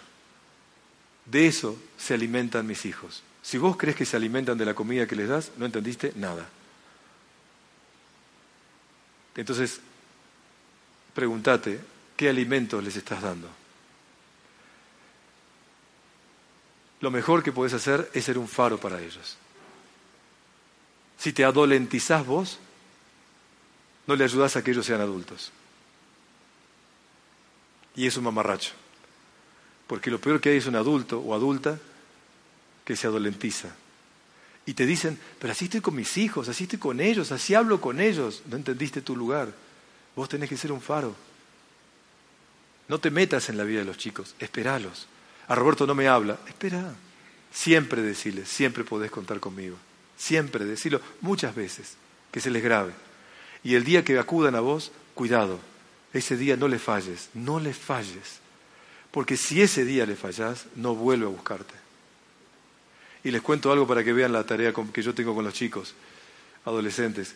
De eso se alimentan mis hijos. Si vos crees que se alimentan de la comida que les das, no entendiste nada. Entonces, pregúntate, ¿Qué alimentos les estás dando? Lo mejor que puedes hacer es ser un faro para ellos. Si te adolentizás vos, no le ayudas a que ellos sean adultos. Y es un mamarracho. Porque lo peor que hay es un adulto o adulta que se adolentiza. Y te dicen, pero así estoy con mis hijos, así estoy con ellos, así hablo con ellos. No entendiste tu lugar. Vos tenés que ser un faro. No te metas en la vida de los chicos, esperalos. A Roberto no me habla, espera. Siempre decirles, siempre podés contar conmigo. Siempre decirlo muchas veces, que se les grabe. Y el día que acudan a vos, cuidado, ese día no le falles, no le falles. Porque si ese día le fallas, no vuelve a buscarte. Y les cuento algo para que vean la tarea que yo tengo con los chicos, adolescentes.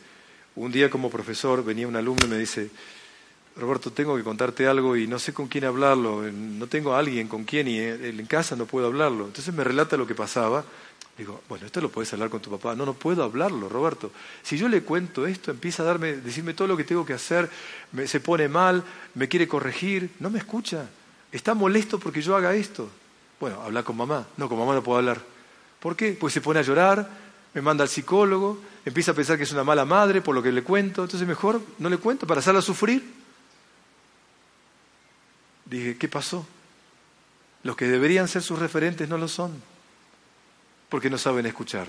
Un día como profesor venía un alumno y me dice, Roberto, tengo que contarte algo y no sé con quién hablarlo, no tengo a alguien con quien y en casa no puedo hablarlo. Entonces me relata lo que pasaba. Digo, bueno, esto lo puedes hablar con tu papá. No, no puedo hablarlo, Roberto. Si yo le cuento esto, empieza a darme, decirme todo lo que tengo que hacer, se pone mal, me quiere corregir, no me escucha. Está molesto porque yo haga esto. Bueno, habla con mamá. No, con mamá no puedo hablar. ¿Por qué? Pues se pone a llorar, me manda al psicólogo, empieza a pensar que es una mala madre por lo que le cuento, entonces mejor no le cuento para hacerla sufrir. Dije, ¿qué pasó? Los que deberían ser sus referentes no lo son, porque no saben escuchar,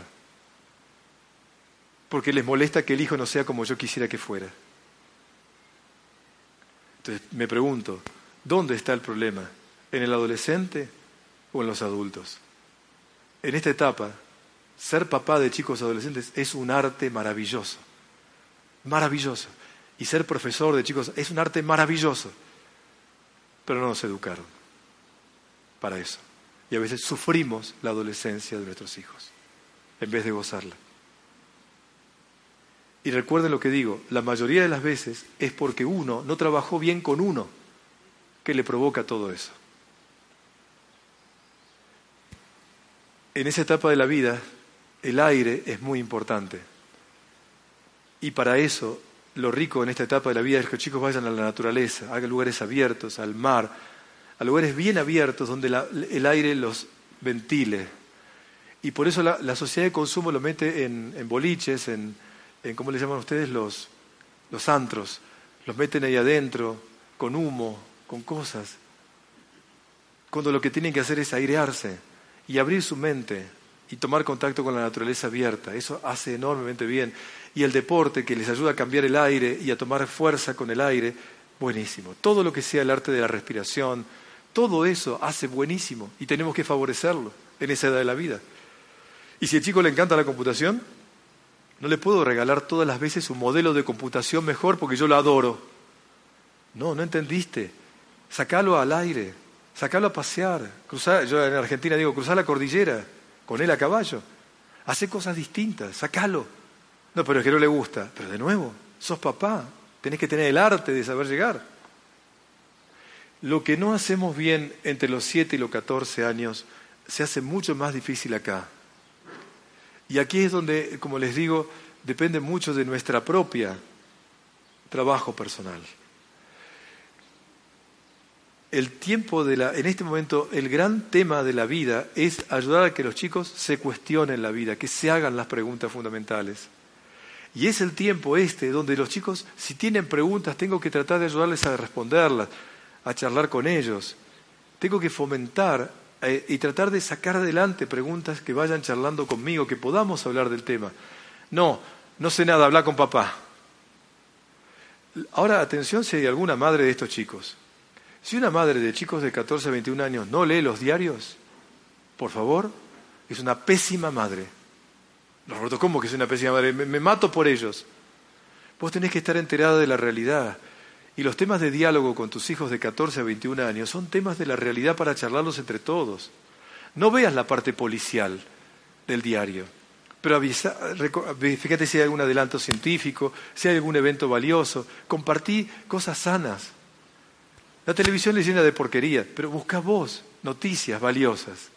porque les molesta que el hijo no sea como yo quisiera que fuera. Entonces me pregunto, ¿dónde está el problema? ¿En el adolescente o en los adultos? en esta etapa, ser papá de chicos adolescentes es un arte maravilloso. Maravilloso. Y ser profesor de chicos es un arte maravilloso. Pero no nos educaron para eso. Y a veces sufrimos la adolescencia de nuestros hijos en vez de gozarla. Y recuerden lo que digo, la mayoría de las veces es porque uno no trabajó bien con uno que le provoca todo eso. en esa etapa de la vida el aire es muy importante. Y para eso lo rico en esta etapa de la vida es que los chicos vayan a la naturaleza, hagan lugares abiertos, al mar, a lugares bien abiertos donde el aire los ventile. Y por eso la, sociedad de consumo lo mete en, boliches, en, en, ¿cómo le llaman ustedes? Los, los antros. Los meten ahí adentro, con humo, con cosas. Cuando lo que tienen que hacer es airearse y abrir su mente y tomar contacto con la naturaleza abierta. Eso hace enormemente bien. Y el deporte que les ayuda a cambiar el aire y a tomar fuerza con el aire, buenísimo. Todo lo que sea el arte de la respiración, todo eso hace buenísimo y tenemos que favorecerlo en esa edad de la vida. Y si al chico le encanta la computación, no le puedo regalar todas las veces un modelo de computación mejor porque yo lo adoro. No, no entendiste. Sacalo al aire, Sacalo a pasear, cruzar, yo en Argentina digo, cruzar la cordillera con él a caballo. Hace cosas distintas, sacalo. No, pero es que no le gusta. Pero de nuevo, sos papá, tenés que tener el arte de saber llegar. Lo que no hacemos bien entre los 7 y los 14 años se hace mucho más difícil acá. Y aquí es donde, como les digo, depende mucho de nuestra propia trabajo personal el tiempo de la, en este momento, el gran tema de la vida es ayudar a que los chicos se cuestionen la vida, que se hagan las preguntas fundamentales. Y es el tiempo este donde los chicos, si tienen preguntas, tengo que tratar de ayudarles a responderlas, a charlar con ellos. Tengo que fomentar eh, y tratar de sacar adelante preguntas que vayan charlando conmigo, que podamos hablar del tema. No, no sé nada, habla con papá. Ahora, atención si hay alguna madre de estos chicos si una madre de chicos de 14 a 21 años no lee los diarios, por favor, es una pésima madre. Roberto, ¿cómo que es una pésima madre? Me, mato por ellos. Vos tenés que estar enterada de la realidad. Y los temas de diálogo con tus hijos de 14 a 21 años son temas de la realidad para charlarlos entre todos. No veas la parte policial del diario, pero avisa, fíjate si hay algún adelanto científico, si hay algún evento valioso, compartí cosas sanas. La televisión le llena de porquería, pero busca vos noticias valiosas.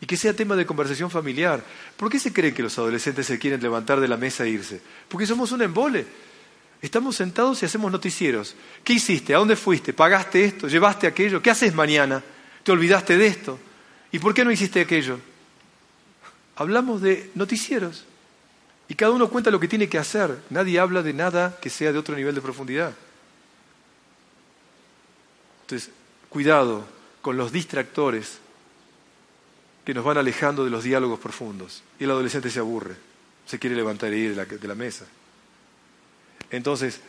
Y que sea tema de conversación familiar. ¿Por qué se creen que los adolescentes se quieren levantar de la mesa e irse? Porque somos un embole. Estamos sentados y hacemos noticieros. ¿Qué hiciste? ¿A dónde fuiste? ¿Pagaste esto? ¿Llevaste aquello? ¿Qué haces mañana? ¿Te olvidaste de esto? ¿Y por qué no hiciste aquello? Hablamos de noticieros. Y cada uno cuenta lo que tiene que hacer. Nadie habla de nada que sea de otro nivel de profundidad. Entonces, cuidado con los distractores. que nos van alejando de los diálogos profundos. Y el adolescente se aburre, se quiere levantar y ir de la, mesa. Entonces,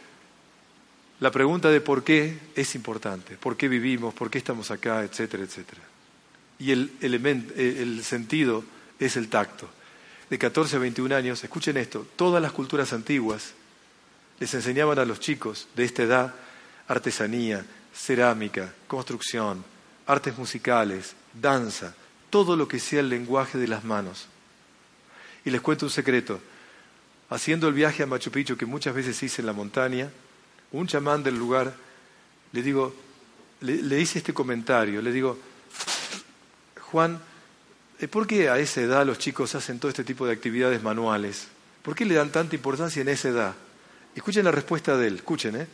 la pregunta de por qué es importante, por qué vivimos, por qué estamos acá, etcétera, etcétera. Y el, elemento, el sentido es el tacto. De 14 a 21 años, escuchen esto, todas las culturas antiguas les enseñaban a los chicos de esta edad artesanía, cerámica, construcción, artes musicales, danza, todo lo que sea el lenguaje de las manos. Y les cuento un secreto. Haciendo el viaje a Machu Picchu, que muchas veces hice en la montaña, un chamán del lugar, le digo, le, hice este comentario, le digo, Juan, eh, ¿por qué a esa edad los chicos hacen todo este tipo de actividades manuales? ¿Por qué le dan tanta importancia en esa edad? Escuchen la respuesta de él, escuchen, ¿eh?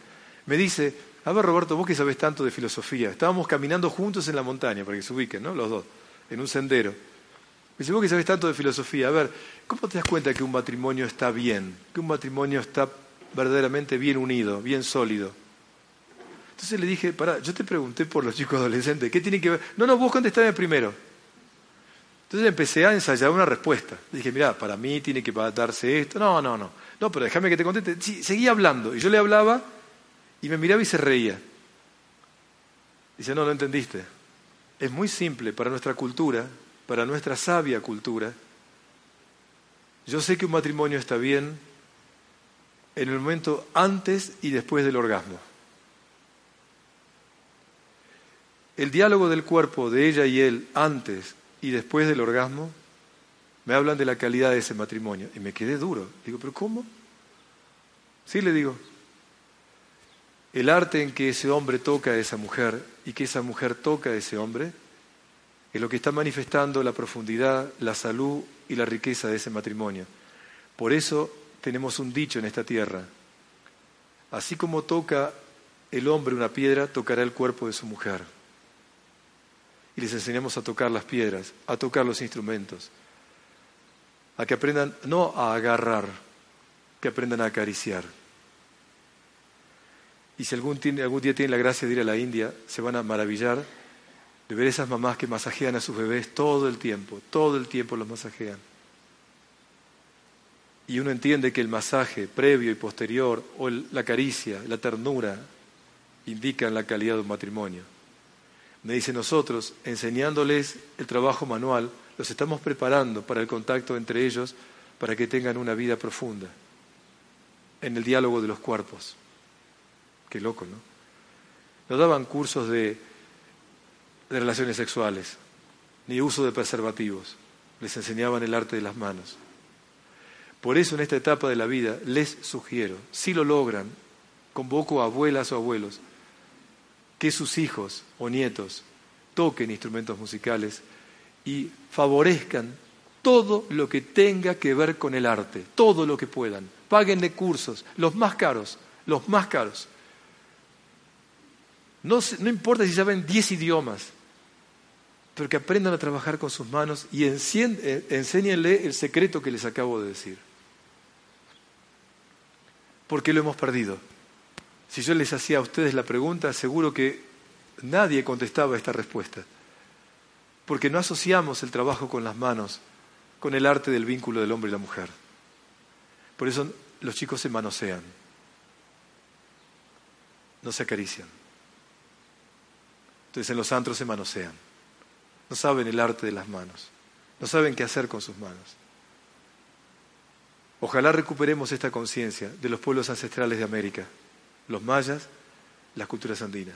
Me dice, a ver Roberto, vos que sabés tanto de filosofía, estábamos caminando juntos en la montaña, para que se ubiquen, ¿no? Los dos, en un sendero. Me dice, vos que sabés tanto de filosofía, a ver, ¿cómo te das cuenta que un matrimonio está bien? Que un matrimonio está verdaderamente bien unido, bien sólido. Entonces le dije, pará, yo te pregunté por los chicos adolescentes, ¿qué tiene que ver? No, no, vos contestame primero. Entonces empecé a ensayar una respuesta. dije, mira, para mí tiene que darse esto. No, no, no. No, pero déjame que te conteste. Sí, seguía hablando. Y yo le hablaba y me miraba y se reía. Dice, no, no entendiste. Es muy simple para nuestra cultura, para nuestra sabia cultura. Yo sé que un matrimonio está bien en el momento antes y después del orgasmo. El diálogo del cuerpo de ella y él antes y después del orgasmo me hablan de la calidad de ese matrimonio. Y me quedé duro. Digo, ¿pero cómo? Sí, le digo, el arte en que ese hombre toca a esa mujer y que esa mujer toca a ese hombre es lo que está manifestando la profundidad, la salud y la riqueza de ese matrimonio. Por eso tenemos un dicho en esta tierra. Así como toca el hombre una piedra, tocará el cuerpo de su mujer. Y les enseñamos a tocar las piedras, a tocar los instrumentos, a que aprendan no a agarrar, que aprendan a acariciar. Y si algún, día tienen la gracia de ir a la India, se van a maravillar de ver esas mamás que masajean a sus bebés todo el tiempo, todo el tiempo los masajean. Y uno entiende que el masaje previo y posterior, o la caricia, la ternura, indican la calidad de un matrimonio. Me dice nosotros, enseñándoles el trabajo manual, los estamos preparando para el contacto entre ellos, para que tengan una vida profunda en el diálogo de los cuerpos. Qué loco, ¿no? No daban cursos de, relaciones sexuales, ni uso de preservativos. Les enseñaban el arte de las manos. Por eso en esta etapa de la vida les sugiero, si lo logran, convoco a abuelas o abuelos, que sus hijos o nietos toquen instrumentos musicales y favorezcan todo lo que tenga que ver con el arte, todo lo que puedan. Páguenle cursos, los más caros, los más caros. No, importa si saben 10 idiomas, pero que aprendan a trabajar con sus manos y eh, enséñenle el secreto que les acabo de decir. Porque lo hemos perdido. Si yo les hacía a ustedes la pregunta, seguro que nadie contestaba esta respuesta. Porque no asociamos el trabajo con las manos con el arte del vínculo del hombre y la mujer. Por eso los chicos se manosean, no se acarician. Entonces en los antros se manosean. No saben el arte de las manos. No saben qué hacer con sus manos. Ojalá recuperemos esta conciencia de los pueblos ancestrales de América, los mayas, las culturas andinas.